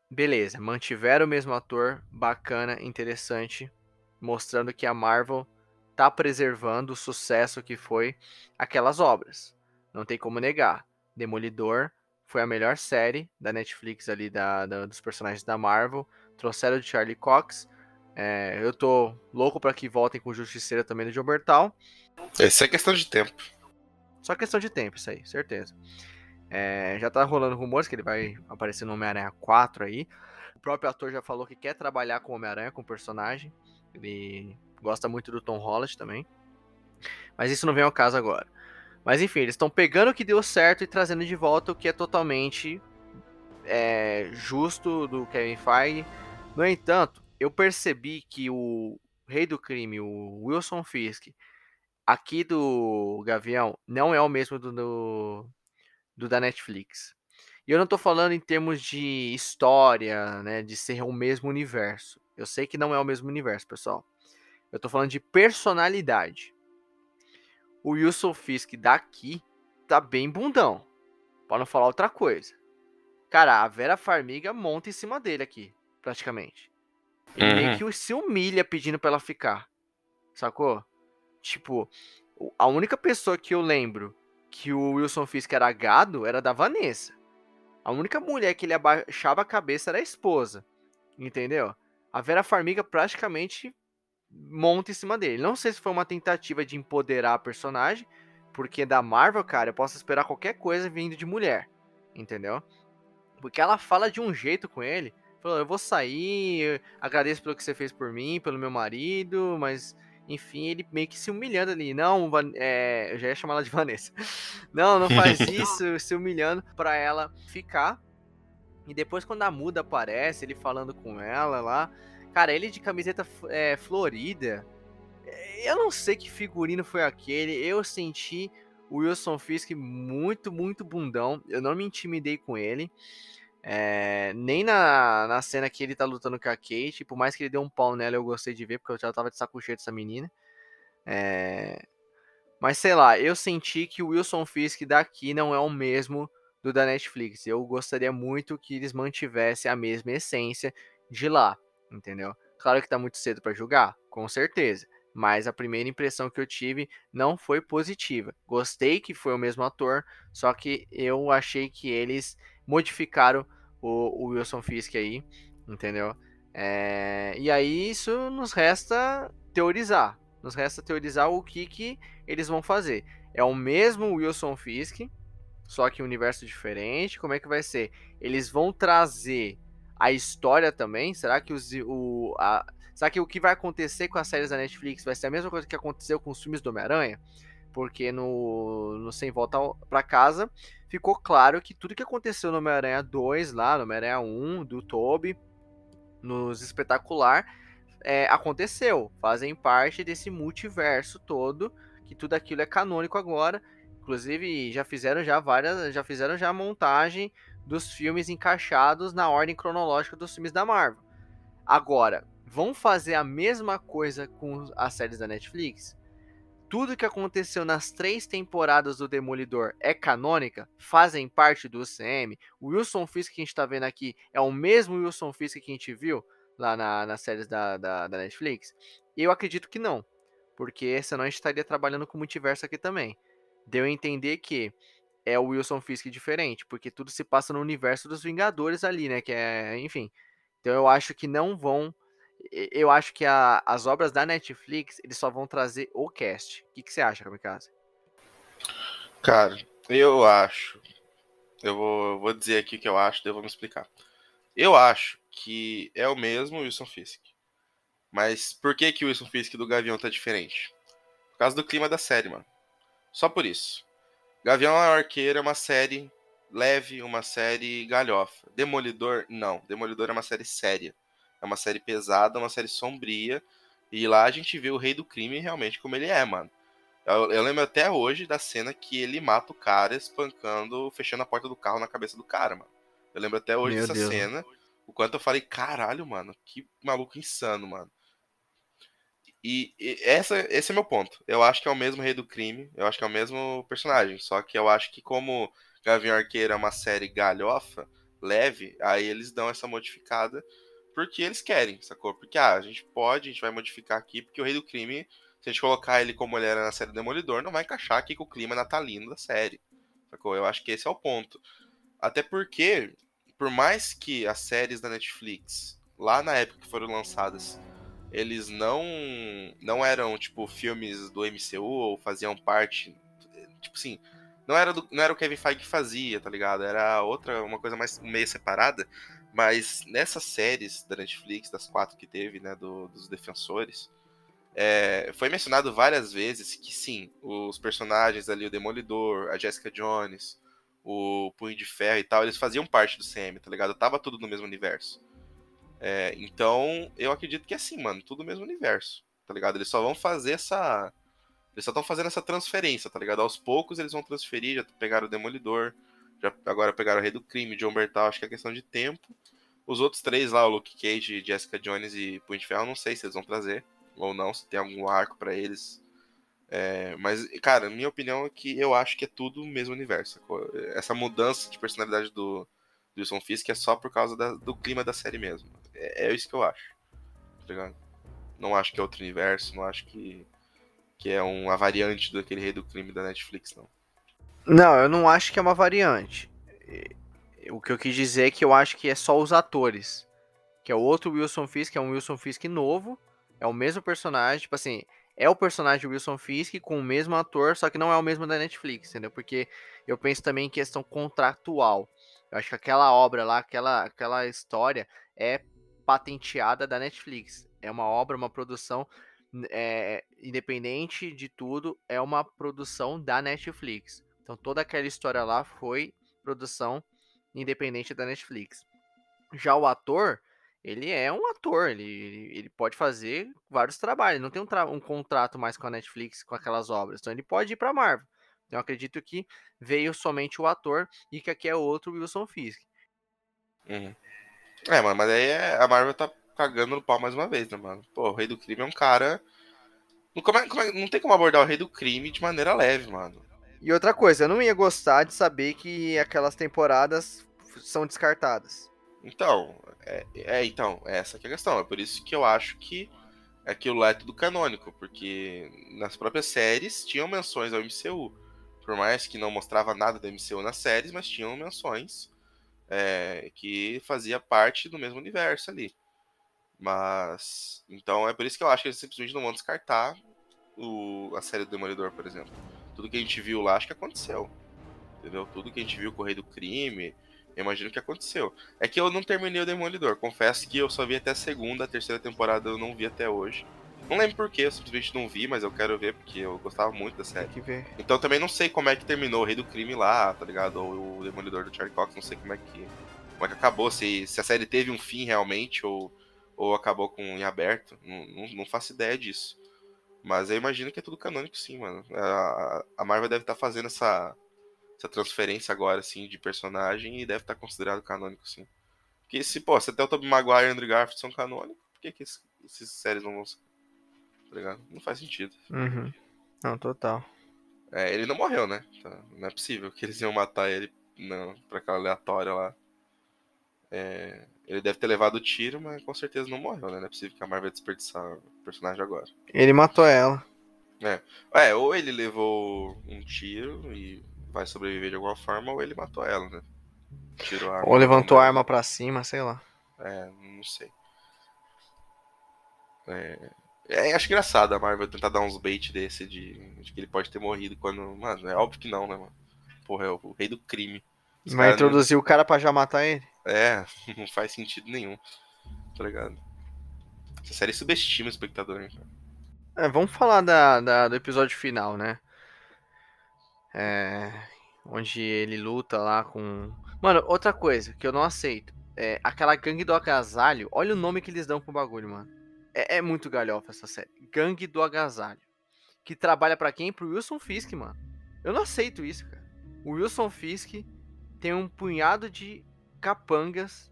beleza, mantiveram o mesmo ator, bacana, interessante, mostrando que a Marvel tá preservando o sucesso que foi aquelas obras. Não tem como negar. Demolidor foi a melhor série da Netflix ali da, da dos personagens da Marvel. Trouxeram de Charlie Cox. É, eu tô louco para que voltem com Justiceira também do John Bertal. Isso é questão de tempo. Só questão de tempo, isso aí, certeza. É, já tá rolando rumores que ele vai aparecer no Homem-Aranha 4 aí. próprio ator já falou que quer trabalhar com Homem-Aranha, com o personagem. Ele gosta muito do Tom Holland também. Mas isso não vem ao caso agora. Mas enfim, eles estão pegando o que deu certo e trazendo de volta o que é totalmente é, justo do Kevin Feige. No entanto, eu percebi que o rei do crime, o Wilson Fisk, aqui do Gavião, não é o mesmo do, do, do da Netflix. E eu não estou falando em termos de história, né, de ser o mesmo universo. Eu sei que não é o mesmo universo, pessoal. Eu estou falando de personalidade. O Wilson Fisk daqui tá bem bundão. Para não falar outra coisa. Cara, a Vera Farmiga monta em cima dele aqui, praticamente. Ele uhum. meio que se humilha pedindo pra ela ficar. Sacou? Tipo, a única pessoa que eu lembro que o Wilson Fisk era gado era da Vanessa. A única mulher que ele abaixava a cabeça era a esposa. Entendeu? A Vera Farmiga praticamente monta em cima dele. Não sei se foi uma tentativa de empoderar a personagem, porque da Marvel, cara, eu posso esperar qualquer coisa vindo de mulher. Entendeu? Porque ela fala de um jeito com ele. Falou, eu vou sair, agradeço pelo que você fez por mim, pelo meu marido, mas enfim, ele meio que se humilhando ali. Não, é, eu já ia chamar ela de Vanessa. Não, não faz isso, se humilhando pra ela ficar. E depois, quando a muda aparece, ele falando com ela lá. Cara, ele de camiseta é, florida. É, eu não sei que figurino foi aquele. Eu senti o Wilson Fisk muito, muito bundão. Eu não me intimidei com ele. É, nem na, na cena que ele tá lutando com a Kate, por mais que ele dê um pau nela, eu gostei de ver, porque eu já tava de saco cheio dessa menina. É, mas sei lá, eu senti que o Wilson Fisk daqui não é o mesmo do da Netflix. Eu gostaria muito que eles mantivessem a mesma essência de lá, entendeu? Claro que tá muito cedo para julgar, com certeza. Mas a primeira impressão que eu tive não foi positiva. Gostei que foi o mesmo ator, só que eu achei que eles modificaram o, o Wilson Fisk aí, entendeu? É, e aí isso nos resta teorizar. Nos resta teorizar o que, que eles vão fazer. É o mesmo Wilson Fisk, só que um universo diferente. Como é que vai ser? Eles vão trazer a história também? Será que os, o, a, será que o que vai acontecer com as séries da Netflix vai ser a mesma coisa que aconteceu com os filmes do Homem-Aranha? Porque no, no Sem Volta para Casa ficou claro que tudo que aconteceu no Homem-Aranha 2, lá no Homem-Aranha 1, do Toby, nos espetacular, é, aconteceu. Fazem parte desse multiverso todo, que tudo aquilo é canônico agora. Inclusive, já fizeram já várias. Já fizeram já a montagem dos filmes encaixados na ordem cronológica dos filmes da Marvel. Agora, vão fazer a mesma coisa com as séries da Netflix? Tudo que aconteceu nas três temporadas do Demolidor é canônica, fazem parte do UCM. O Wilson Fisk que a gente tá vendo aqui é o mesmo Wilson Fisk que a gente viu lá na, nas séries da, da, da Netflix? Eu acredito que não, porque senão a gente estaria trabalhando com multiverso aqui também. Deu a entender que é o Wilson Fisk diferente, porque tudo se passa no universo dos Vingadores ali, né? Que é, enfim. Então eu acho que não vão eu acho que a, as obras da Netflix, eles só vão trazer o cast. O que, que você acha, Kamikaze? Cara, eu acho. Eu vou, eu vou dizer aqui o que eu acho, vou me explicar. Eu acho que é o mesmo Wilson Fisk. Mas por que, que o Wilson Fisk do Gavião tá diferente? Por causa do clima da série, mano. Só por isso. Gavião Arqueiro é uma série leve, uma série galhofa. Demolidor, não. Demolidor é uma série séria. É uma série pesada, uma série sombria. E lá a gente vê o rei do crime realmente como ele é, mano. Eu, eu, lembro até hoje da cena que ele mata o cara espancando, fechando a porta do carro na cabeça do cara, mano. Eu lembro até hoje Meu dessa Deus. cena. O quanto eu falei, caralho, mano, que maluco insano, mano. E, e essa, esse é meu ponto. Eu acho que é o mesmo rei do crime, eu acho que é o mesmo personagem. Só que eu acho que como Gavião Arqueiro é uma série galhofa, leve, aí eles dão essa modificada porque eles querem, sacou? Porque ah, a gente pode, a gente vai modificar aqui, porque o Rei do Crime, se a gente colocar ele como ele era na série Demolidor, não vai encaixar aqui com o clima natalino da série, sacou? Eu acho que esse é o ponto. Até porque, por mais que as séries da Netflix, lá na época que foram lançadas, eles não não eram tipo filmes do MCU ou faziam parte, tipo assim, Não era, do, não era o Kevin Feige que fazia, tá ligado? Era outra, uma coisa mais meio separada. Mas nessas séries da Netflix, das quatro que teve, né, do, dos defensores, é, foi mencionado várias vezes que sim, os personagens ali, o Demolidor, a Jessica Jones, o Punho de Ferro e tal, eles faziam parte do CM, tá ligado? Tava tudo no mesmo universo. É, então, eu acredito que é assim, mano, tudo no mesmo universo, tá ligado? Eles só vão fazer essa. Eles só estão fazendo essa transferência, tá ligado? Aos poucos eles vão transferir, já pegaram o Demolidor, já agora pegaram o Rei do Crime, John Bertal, acho que é questão de tempo. Os outros três lá, o Luke Cage, Jessica Jones e Punho de Ferro, não sei se eles vão trazer ou não, se tem algum arco para eles. É, mas, cara, minha opinião é que eu acho que é tudo o mesmo universo. Essa mudança de personalidade do, do Wilson Fisk é só por causa da, do clima da série mesmo. É, é, isso que eu acho. Tá? Não acho que é outro universo, não acho que, que é uma variante daquele Rei do Crime da Netflix, não. Não, eu não acho que é uma variante. O que eu quis dizer é que eu acho que é só os atores. Que é o outro Wilson Fisk, é um Wilson Fisk novo, é o mesmo personagem, tipo assim, é o personagem Wilson Fisk com o mesmo ator, só que não é o mesmo da Netflix, entendeu? Porque eu penso também em questão contratual. Eu acho que aquela obra lá, aquela, aquela história é patenteada da Netflix. É uma obra, uma produção é, independente de tudo, é uma produção da Netflix. Então toda aquela história lá foi produção independente da Netflix. Já o ator, ele é um ator, ele, ele pode fazer vários trabalhos, não tem um, tra um contrato mais com a Netflix, com aquelas obras, então ele pode ir para Marvel. Então acredito que veio somente o ator e que aqui é outro Wilson Fisk. Uhum. É, mano, mas aí é, a Marvel tá cagando no pau mais uma vez, né, mano? Pô, o Rei do Crime é um cara. Não, como é, como é, não tem como abordar o Rei do Crime de maneira leve, mano. E outra coisa, eu não ia gostar de saber que aquelas temporadas são descartadas. Então, é, é, então, essa que é a questão. É por isso que eu acho que aquilo lá é tudo canônico, porque nas próprias séries tinham menções ao MCU. Por mais que não mostrava nada do MCU nas séries, mas tinham menções é, que fazia parte do mesmo universo ali. Mas. Então é por isso que eu acho que eles simplesmente não vão descartar o, a série do Demolidor, por exemplo. Tudo que a gente viu lá acho que aconteceu. Entendeu? Tudo que a gente viu correr do crime, eu imagino que aconteceu. É que eu não terminei o Demolidor. Confesso que eu só vi até a segunda, a terceira temporada eu não vi até hoje. Não lembro porquê, eu simplesmente não vi, mas eu quero ver porque eu gostava muito da série. Então também não sei como é que terminou o Rei do Crime lá, tá ligado? Ou o Demolidor do Charlie Cox, não sei como é que, como é que acabou, se, se a série teve um fim realmente ou, ou acabou com em aberto. Não, não, não faço ideia disso. Mas eu imagino que é tudo canônico sim, mano. A, a Marvel deve estar tá fazendo essa, essa transferência agora, assim, de personagem e deve estar tá considerado canônico, sim. Porque se, pô, se até o Tobey Maguire e Andrew Garfield são canônicos, por que, que esses, esses séries não vão ser? Tá ligado? Não faz sentido. Uhum. Não, total. É, ele não morreu, né? Tá, não é possível que eles iam matar ele não, pra aquela aleatória lá. É, ele deve ter levado o tiro, mas com certeza não morreu, né? Não é possível que a Marvel desperdiçar o personagem agora. Ele matou ela. É. é, ou ele levou um tiro e vai sobreviver de alguma forma, ou ele matou ela, né? Tirou a arma. Ou levantou a arma pra cima, sei lá. É, não sei. É, é, acho engraçado a Marvel tentar dar uns bait desse de, de, que ele pode ter morrido quando. Mano, é óbvio que não, né, mano? Porra, é o, o rei do crime. Os Vai introduzir não... o cara pra já matar ele? É, não faz sentido nenhum. Tá ligado? Essa série subestima o espectador, cara? É, vamos falar da, da, do episódio final, né? É, onde ele luta lá com. Mano, outra coisa que eu não aceito. É aquela gangue do agasalho. Olha o nome que eles dão pro bagulho, mano. É, é muito galhofa essa série. Gangue do agasalho. Que trabalha para quem? Pro Wilson Fisk, mano. Eu não aceito isso, cara. O Wilson Fisk tem um punhado de capangas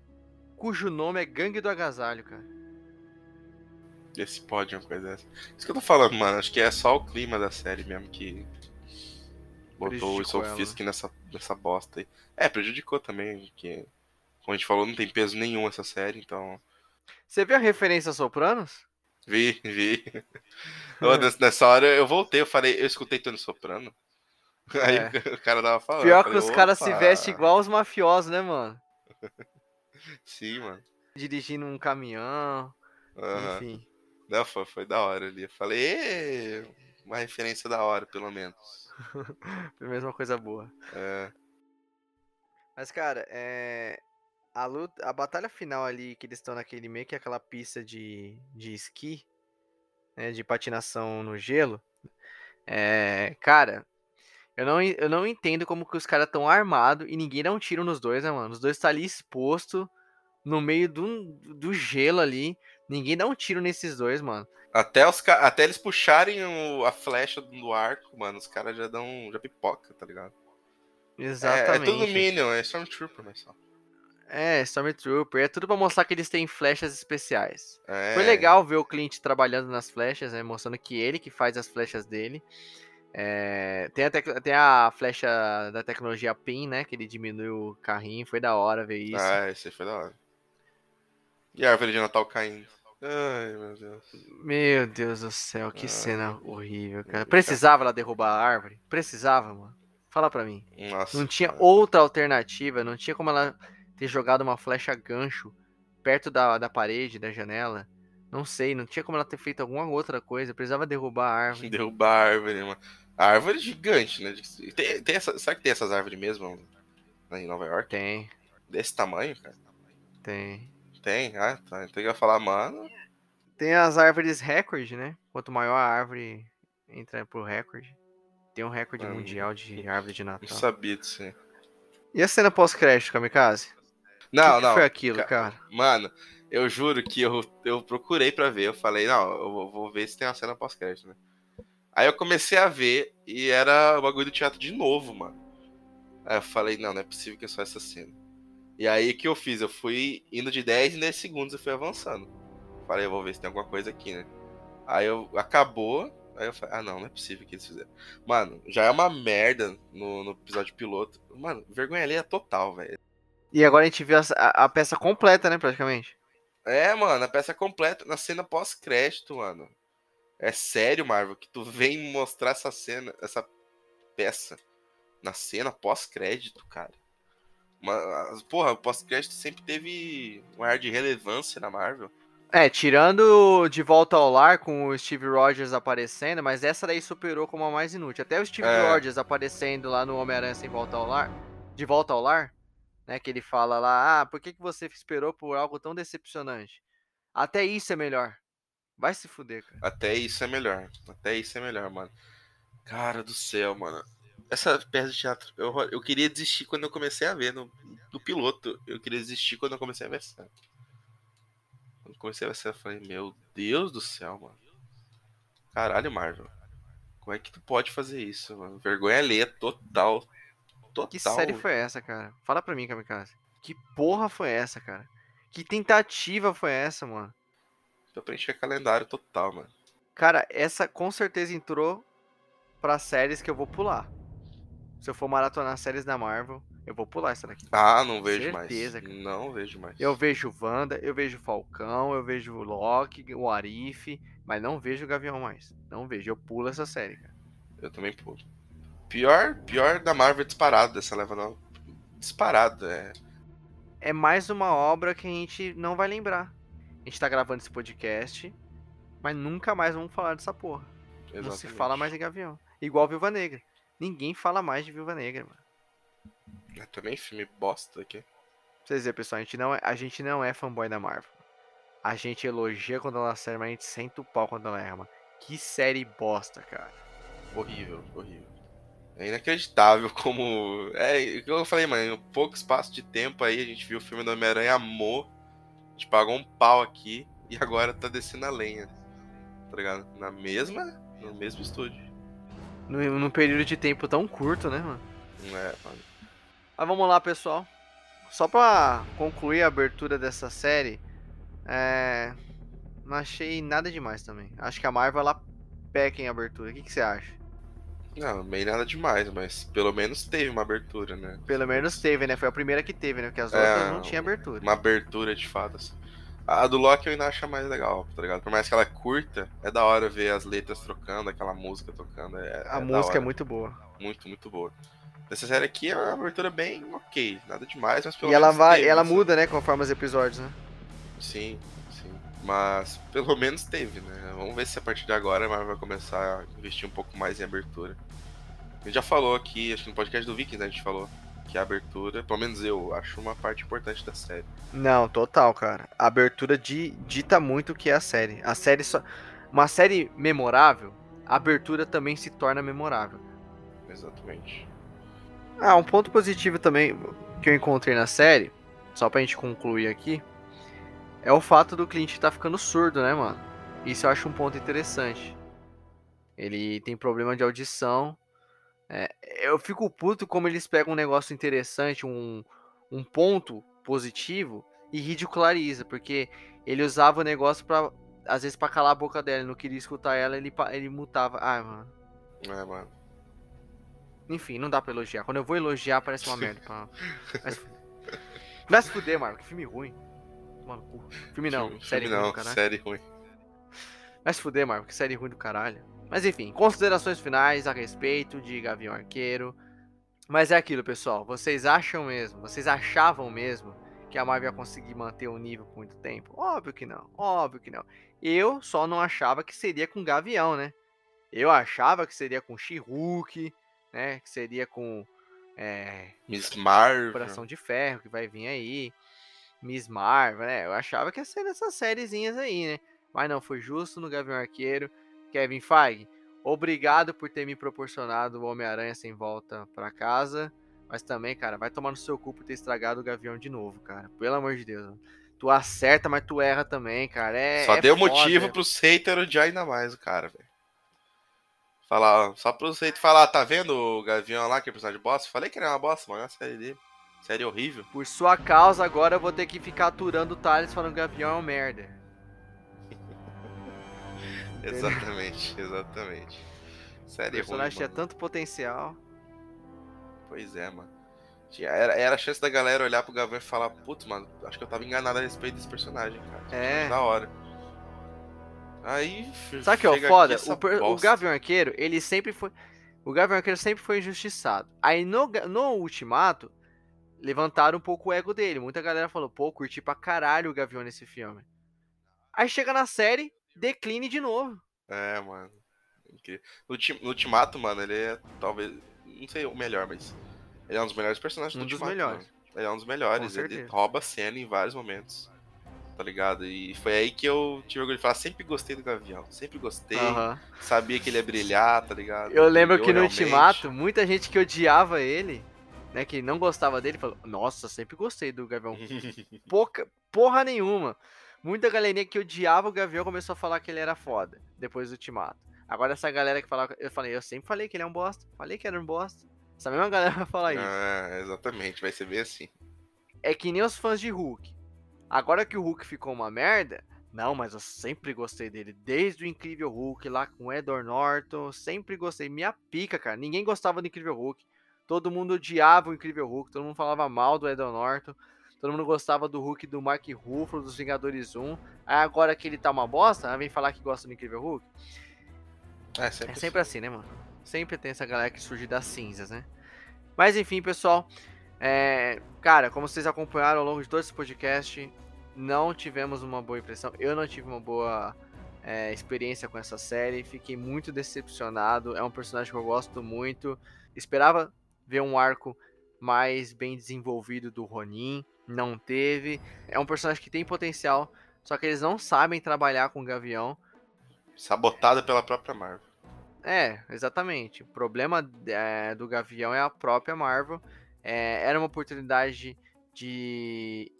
cujo nome é Gangue do Agasalho, cara. Esse pode uma coisa dessa. Isso que eu tô falando, mano. Acho que é só o clima da série mesmo que botou o Wilson Fisk nessa, nessa bosta aí. É, prejudicou também, porque, como a gente falou, não tem peso nenhum essa série, então. Você viu a referência a Sopranos? Vi, vi. nessa hora eu voltei, eu falei, eu escutei Tony Soprano. Aí é. o cara dava falando. Pior falei, que os caras se vestem igual os mafiosos, né, mano? Sim, mano. Dirigindo um caminhão. Uhum. Enfim. Não, foi, foi da hora ali. Eu falei, uma referência da hora, pelo menos. Pelo menos uma coisa boa. É. Mas, cara, é. A, luta, a batalha final ali, que eles estão naquele meio que aquela pista de, de esqui, né, de patinação no gelo. É, cara, eu não, eu não entendo como que os caras estão armados e ninguém dá um tiro nos dois, né, mano? Os dois tá ali exposto no meio do, do gelo ali. Ninguém dá um tiro nesses dois, mano. Até, os, até eles puxarem o, a flecha do arco, mano, os caras já dão. já pipoca, tá ligado? Exatamente. É, é tudo Minion, é Stormtrooper, mas só. É, Stormtrooper. É tudo pra mostrar que eles têm flechas especiais. É. Foi legal ver o Clint trabalhando nas flechas, né? Mostrando que ele que faz as flechas dele. É, tem, a tem a flecha da tecnologia PIN, né? Que ele diminui o carrinho. Foi da hora ver isso. Ah, esse foi da hora. E a árvore de Natal caindo. Ai, meu Deus. Meu Deus do céu, que cena horrível, cara. Precisava ela derrubar a árvore? Precisava, mano. Fala pra mim. Nossa, não tinha cara. outra alternativa, não tinha como ela ter jogado uma flecha gancho perto da, da parede, da janela. Não sei, não tinha como ela ter feito alguma outra coisa. Precisava derrubar a árvore. Derrubar a árvore, mano. A árvore é gigante, né? Tem, tem essa, será que tem essas árvores mesmo em Nova York? Tem. Desse tamanho, cara? Tem. Tem? Ah, tá. Então eu ia falar, mano. Tem as árvores recorde, né? Quanto maior a árvore entra pro recorde. Tem um recorde Mano, mundial de árvore de Natal. Não sabia disso aí. E a cena pós-crédito, Kamikaze? Não, que que não. foi aquilo, ca- cara? Mano, eu juro que eu, eu procurei pra ver. Eu falei, não, eu vou, ver se tem uma cena pós-crédito, né? Aí eu comecei a ver e era o bagulho do teatro de novo, mano. Aí eu falei, não, não é possível que é só essa cena. E aí o que eu fiz? Eu fui indo de 10 em 10 segundos e fui avançando. Falei, eu vou ver se tem alguma coisa aqui, né? Aí eu acabou. Aí eu falei, ah não, não é possível que eles fizeram. Mano, já é uma merda no, no episódio piloto. Mano, vergonha alheia total, velho. E agora a gente viu a, a- a peça completa, né, praticamente. É, mano, a peça completa na cena pós-crédito, mano. É sério, Marvel, que tu vem mostrar essa cena, essa peça na cena pós-crédito, cara. Uma- porra, o pós-crédito sempre teve um ar de relevância na Marvel. É, tirando De Volta ao Lar com o Steve Rogers aparecendo, mas essa daí superou como a mais inútil. Até o Steve É. Rogers aparecendo lá no Homem-Aranha Sem Volta ao Lar, De Volta ao Lar, né, que ele fala lá, ah, por que, que você esperou por algo tão decepcionante? Até isso é melhor. Vai se fuder, cara. Até isso é melhor. Até isso é melhor, mano. Cara do céu, mano. Essa peça de teatro, eu, eu queria desistir quando eu comecei a ver no, no piloto. Eu queria desistir quando eu comecei a ver a cena. Quando comecei a ver a cena, eu falei, meu Deus do céu, mano. Caralho, Marvel. Como é que tu pode fazer isso, mano? Vergonha alheia total. Total. Que série foi essa, cara? Fala pra mim, Kamikaze. Que porra foi essa, cara? Que tentativa foi essa, mano? Pra preencher calendário total, mano. Cara, essa com certeza entrou pra séries que eu vou pular. Se eu for maratonar séries da Marvel, eu vou pular essa daqui. Ah, não vejo Certeza, mais. cara. Não vejo mais. Eu vejo Wanda, eu vejo Falcão, eu vejo o Loki, o Arif, mas não vejo o Gavião mais. Não vejo, eu pulo essa série, cara. Eu também pulo. Pior, pior da Marvel disparado dessa leva não. Disparado, é. É mais uma obra que a gente não vai lembrar. A gente tá gravando esse podcast, mas nunca mais vamos falar dessa porra. Não se exatamente. fala mais em Gavião. Igual Viúva Negra. Ninguém fala mais de Viúva Negra, mano. É também filme bosta aqui. Pra vocês verem, pessoal, a gente, não é, a gente não é fanboy da Marvel. A gente elogia quando ela serve, mas a gente senta o pau quando ela erra, mano. Que série bosta, cara. Horrível, horrível. É inacreditável como. É, o que eu falei, mano, em pouco espaço de tempo aí a gente viu o filme do Homem-Aranha Amor. A gente pagou um pau aqui e agora tá descendo a lenha. Tá ligado? Na mesma. No mesmo estúdio. Num, num período de tempo tão curto, né, mano? Não é, mano. Mas vamos lá, pessoal. Só pra concluir a abertura dessa série, é... não achei nada demais também. Acho que a Marvel ela peca em abertura. O que, que você acha? Não, bem nada demais, mas pelo menos teve uma abertura, né? Pelo menos teve, né? Foi a primeira que teve, né? Porque as É, outras não tinha abertura. Uma abertura de fato, assim. A do Loki eu ainda acho mais legal, tá ligado? Por mais que ela é curta, é da hora ver as letras trocando, aquela música tocando. É, A é música é muito boa. muito, muito boa. Essa série aqui é uma abertura bem ok, nada demais, mas pelo E ela menos vai, teve, ela assim. muda, né, conforme os episódios, né? Sim, sim. Mas pelo menos teve, né? Vamos ver se a partir de agora a Marvel vai começar a investir um pouco mais em abertura. Gente já falou aqui, acho que no podcast do Vikings né, a gente falou que a abertura, pelo menos eu, acho uma parte importante da série. Não, total, cara. A abertura di, dita muito o que é a série. A série só. Uma série memorável, a abertura também se torna memorável. Exatamente. Ah, um ponto positivo também que eu encontrei na série, só pra gente concluir aqui, é o fato do cliente estar tá ficando surdo, né, mano? Isso eu acho um ponto interessante. Ele tem problema de audição. É, eu fico puto como eles pegam um negócio interessante, um, um ponto positivo e ridiculariza, porque ele usava o negócio para às vezes para calar a boca dela, ele não queria escutar ela, ele ele mutava. Ah, mano. É, mano. Enfim, não dá pra elogiar. Quando eu vou elogiar, parece uma merda. Pra... Mas... Vai se fuder, Marco. Que filme ruim. Mano, Filme não, filme, série filme ruim. Não, série ruim. Vai se fuder, Marco. Que série ruim do caralho. Mas enfim, considerações finais a respeito de Gavião Arqueiro. Mas é aquilo, pessoal. Vocês acham mesmo, vocês achavam mesmo que a Marvel ia conseguir manter o nível por muito tempo? Óbvio que não, óbvio que não. Eu só não achava que seria com Gavião, né? Eu achava que seria com She-Hulk, né? Que seria com é, Miss Marvel, Coração de Ferro que vai vir aí, Miss Marvel, né? Eu achava que ia ser nessas sériezinhas aí, né? Mas não foi justo no Gavião Arqueiro. Kevin Feige, obrigado por ter me proporcionado o Homem-Aranha sem volta para casa. Mas também, cara, vai tomar no seu cu por ter estragado o Gavião de novo, cara. Pelo amor de Deus. Tu acerta, mas tu erra também, cara. É, só é deu foda. motivo pro haters odiar ainda mais o cara, velho. Falar, só pro haters falar, tá vendo o Gavião lá, que é personagem de bosta? Falei que era uma bosta, mano. É uma série dele. Série horrível. Por sua causa, agora eu vou ter que ficar aturando o Thales falando que o Gavião é um merda. Exatamente, exatamente. Série o personagem ruim, tinha tanto potencial. Pois é, mano. Tinha, era, era a chance da galera olhar pro Gavião e falar, putz, mano, acho que eu tava enganado a respeito desse personagem, cara. É. Da hora. Aí. Sabe que é o foda? O, o Gavião Arqueiro, ele sempre foi. O Gavião Arqueiro sempre foi injustiçado. Aí no, no Ultimato, levantaram um pouco o ego dele. Muita galera falou, pô, curti pra caralho o Gavião nesse filme. Aí chega na série, decline de novo. É, mano. No, no Ultimato, mano, ele é talvez. Não sei o melhor, mas ele é um dos melhores personagens um do dos melhores. Mano. Ele é um dos melhores. Ele rouba a cena em vários momentos. Tá ligado? E foi aí que eu tive orgulho de falar, sempre gostei do Gavião. Sempre gostei. Sabia que ele ia brilhar, tá ligado? Eu lembro que no realmente. Ultimato, muita gente que odiava ele, né, que não gostava dele, falou, nossa, sempre gostei do Gavião. Pouca, porra nenhuma. Muita galerinha que odiava o Gavião começou a falar que ele era foda, depois do Ultimato. Agora essa galera que falava, eu falei, eu sempre falei que ele é um bosta. Falei que era um bosta. Essa mesma galera vai falar isso. Ah, exatamente, vai ser bem assim. É que nem os fãs de Hulk. Agora que o Hulk ficou uma merda, não, mas eu sempre gostei dele. Desde o Incrível Hulk lá com o Edward Norton, sempre gostei. Minha pica, cara. Ninguém gostava do Incrível Hulk. Todo mundo odiava o Incrível Hulk, todo mundo falava mal do Edward Norton. Todo mundo gostava do Hulk do Mark Ruffalo, dos Vingadores 1. Aí agora que ele tá uma bosta, vem falar que gosta do Incrível Hulk. É sempre, é sempre assim. assim, né, mano? Sempre tem essa galera que surge das cinzas, né? Mas enfim, pessoal. É, cara, como vocês acompanharam ao longo de todo esse podcast, não tivemos uma boa impressão. Eu não tive uma boa é, experiência com essa série. Fiquei muito decepcionado. É um personagem que eu gosto muito. Esperava ver um arco mais bem desenvolvido do Ronin. Não teve. É um personagem que tem potencial. Só que eles não sabem trabalhar com o Gavião. Sabotado pela própria Marvel. É, exatamente. O problema é, do Gavião é a própria Marvel. É, era uma oportunidade de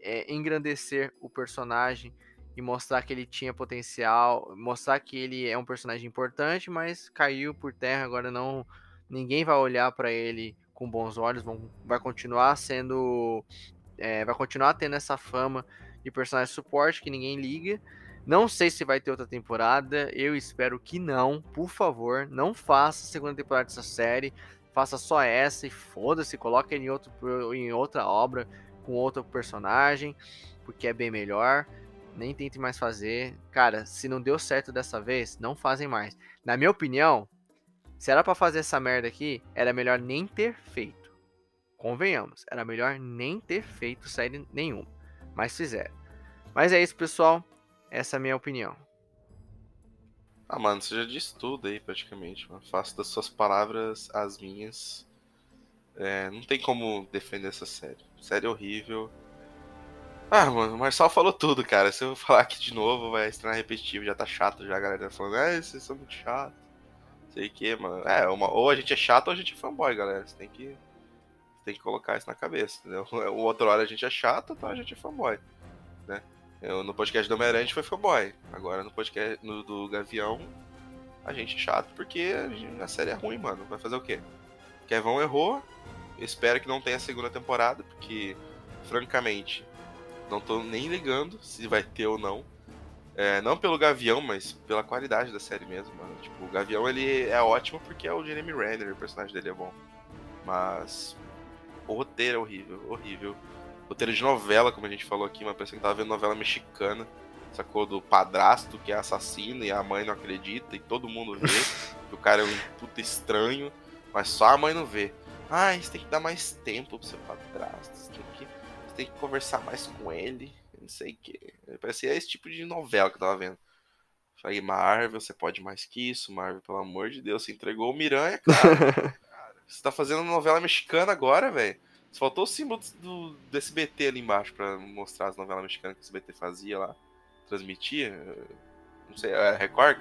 é, engrandecer o personagem e mostrar que ele tinha potencial, mostrar que ele é um personagem importante, mas caiu por terra. Agora não, ninguém vai olhar para ele com bons olhos. Vão, vai continuar sendo, é, vai continuar tendo essa fama de personagem suporte que ninguém liga. Não sei se vai ter outra temporada. Eu espero que não. Por favor, não faça a segunda temporada dessa série. Faça só essa e foda-se. Coloque ele em, outro, em outra obra com outro personagem, porque é bem melhor. Nem tente mais fazer. Cara, se não deu certo dessa vez, não fazem mais. Na minha opinião, se era para fazer essa merda aqui, era melhor nem ter feito. Convenhamos, era melhor nem ter feito série nenhuma. Mas fizeram. Mas é isso, pessoal. Essa é a minha opinião. Ah, mano, você já disse tudo aí, praticamente. Mano. Faço das suas palavras as minhas. É, não tem como defender essa série. Série horrível. Ah, mano, o Marçal falou tudo, cara. Se eu falar aqui de novo, vai estranhar repetitivo. Já tá chato já, a galera tá falando, ah, vocês são muito chatos. Sei que, mano. É, uma, ou a gente é chato ou a gente é fanboy, galera. Você tem que. Tem que colocar isso na cabeça, entendeu? O outro hora a gente é chato, então a gente é fanboy. Né? Eu, no podcast do Homem-Aranha a gente foi fanboy. Agora no podcast no, do Gavião, a gente é chato porque a, gente, a série é ruim, mano. Vai fazer o quê? Kevão errou. Espero que não tenha segunda temporada, porque, francamente, não tô nem ligando se vai ter ou não. É, não pelo Gavião, mas pela qualidade da série mesmo, mano. Tipo, o Gavião ele é ótimo porque é o Jeremy Renner, o personagem dele é bom. Mas o roteiro é horrível, horrível. Roteiro de novela, como a gente falou aqui, uma pessoa que tava vendo novela mexicana, sacou? Do padrasto que é assassino e a mãe não acredita e todo mundo vê que o cara é um puta estranho, mas só a mãe não vê. Ah, você tem que dar mais tempo pro seu padrasto, você tem que, você tem que conversar mais com ele não sei o que. Parecia esse tipo de novela que eu tava vendo. Falei, Marvel, você pode mais que isso, Marvel, pelo amor de Deus, você entregou o Miranha, cara. você tá fazendo novela mexicana agora, velho. Só faltou o símbolo do, do SBT ali embaixo pra mostrar as novelas mexicanas que o SBT fazia lá. Transmitia. Não sei, era Record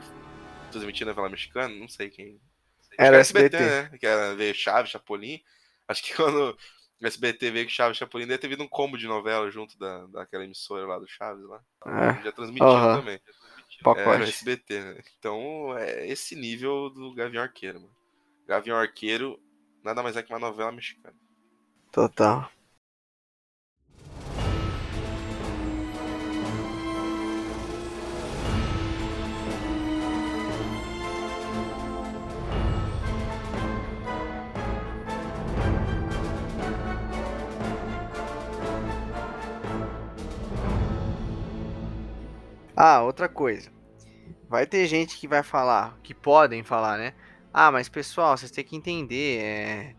que transmitia novela mexicana? Não sei quem. Era SBT, SBT, né? Que era ver Chaves, Chapolin. Acho que quando o SBT veio com Chaves Chapolin, deve ter vindo um combo de novela junto da, daquela emissora lá do Chaves lá. É. Já transmitiu uhum. também. Pacote. É, SBT, né? Então é esse nível do Gavião Arqueiro, mano. Gavião Arqueiro nada mais é que uma novela mexicana. Total. Ah, outra coisa. Vai ter gente que vai falar, que podem falar, né? Ah, mas pessoal, vocês têm que entender, é,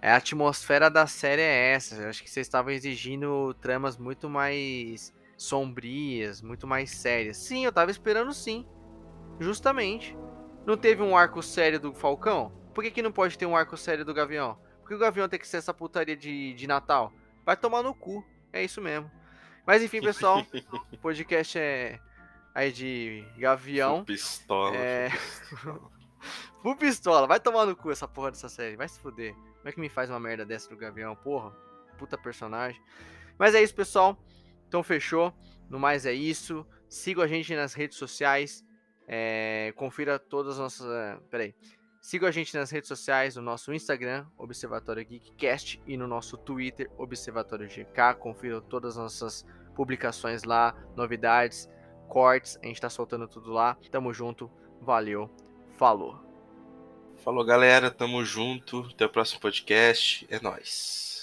é a atmosfera da série é essa. Eu acho que vocês estavam exigindo tramas muito mais sombrias, muito mais sérias. Sim, eu tava esperando sim. Justamente. Não teve um arco sério do Falcão? Por que, que não pode ter um arco sério do Gavião? Por que o Gavião tem que ser essa putaria de, de Natal? Vai tomar no cu. É isso mesmo. Mas enfim, pessoal, o podcast é aí de Gavião. Pistola. É... Full pistola. Vai tomar no cu essa porra dessa série. Vai se fuder. Como é que me faz uma merda dessa do Gavião? Porra, puta personagem. Mas é isso, pessoal. Então fechou. No mais é isso. Siga a gente nas redes sociais. É... Confira todas as nossas. É, peraí. Siga a gente nas redes sociais, no nosso Instagram, Observatório Geekcast, e no nosso Twitter, Observatório GK. Confira todas as nossas publicações lá, novidades cortes, a gente tá soltando tudo lá. Tamo junto, valeu, falou. Falou galera, tamo junto, até o próximo podcast, é nóis.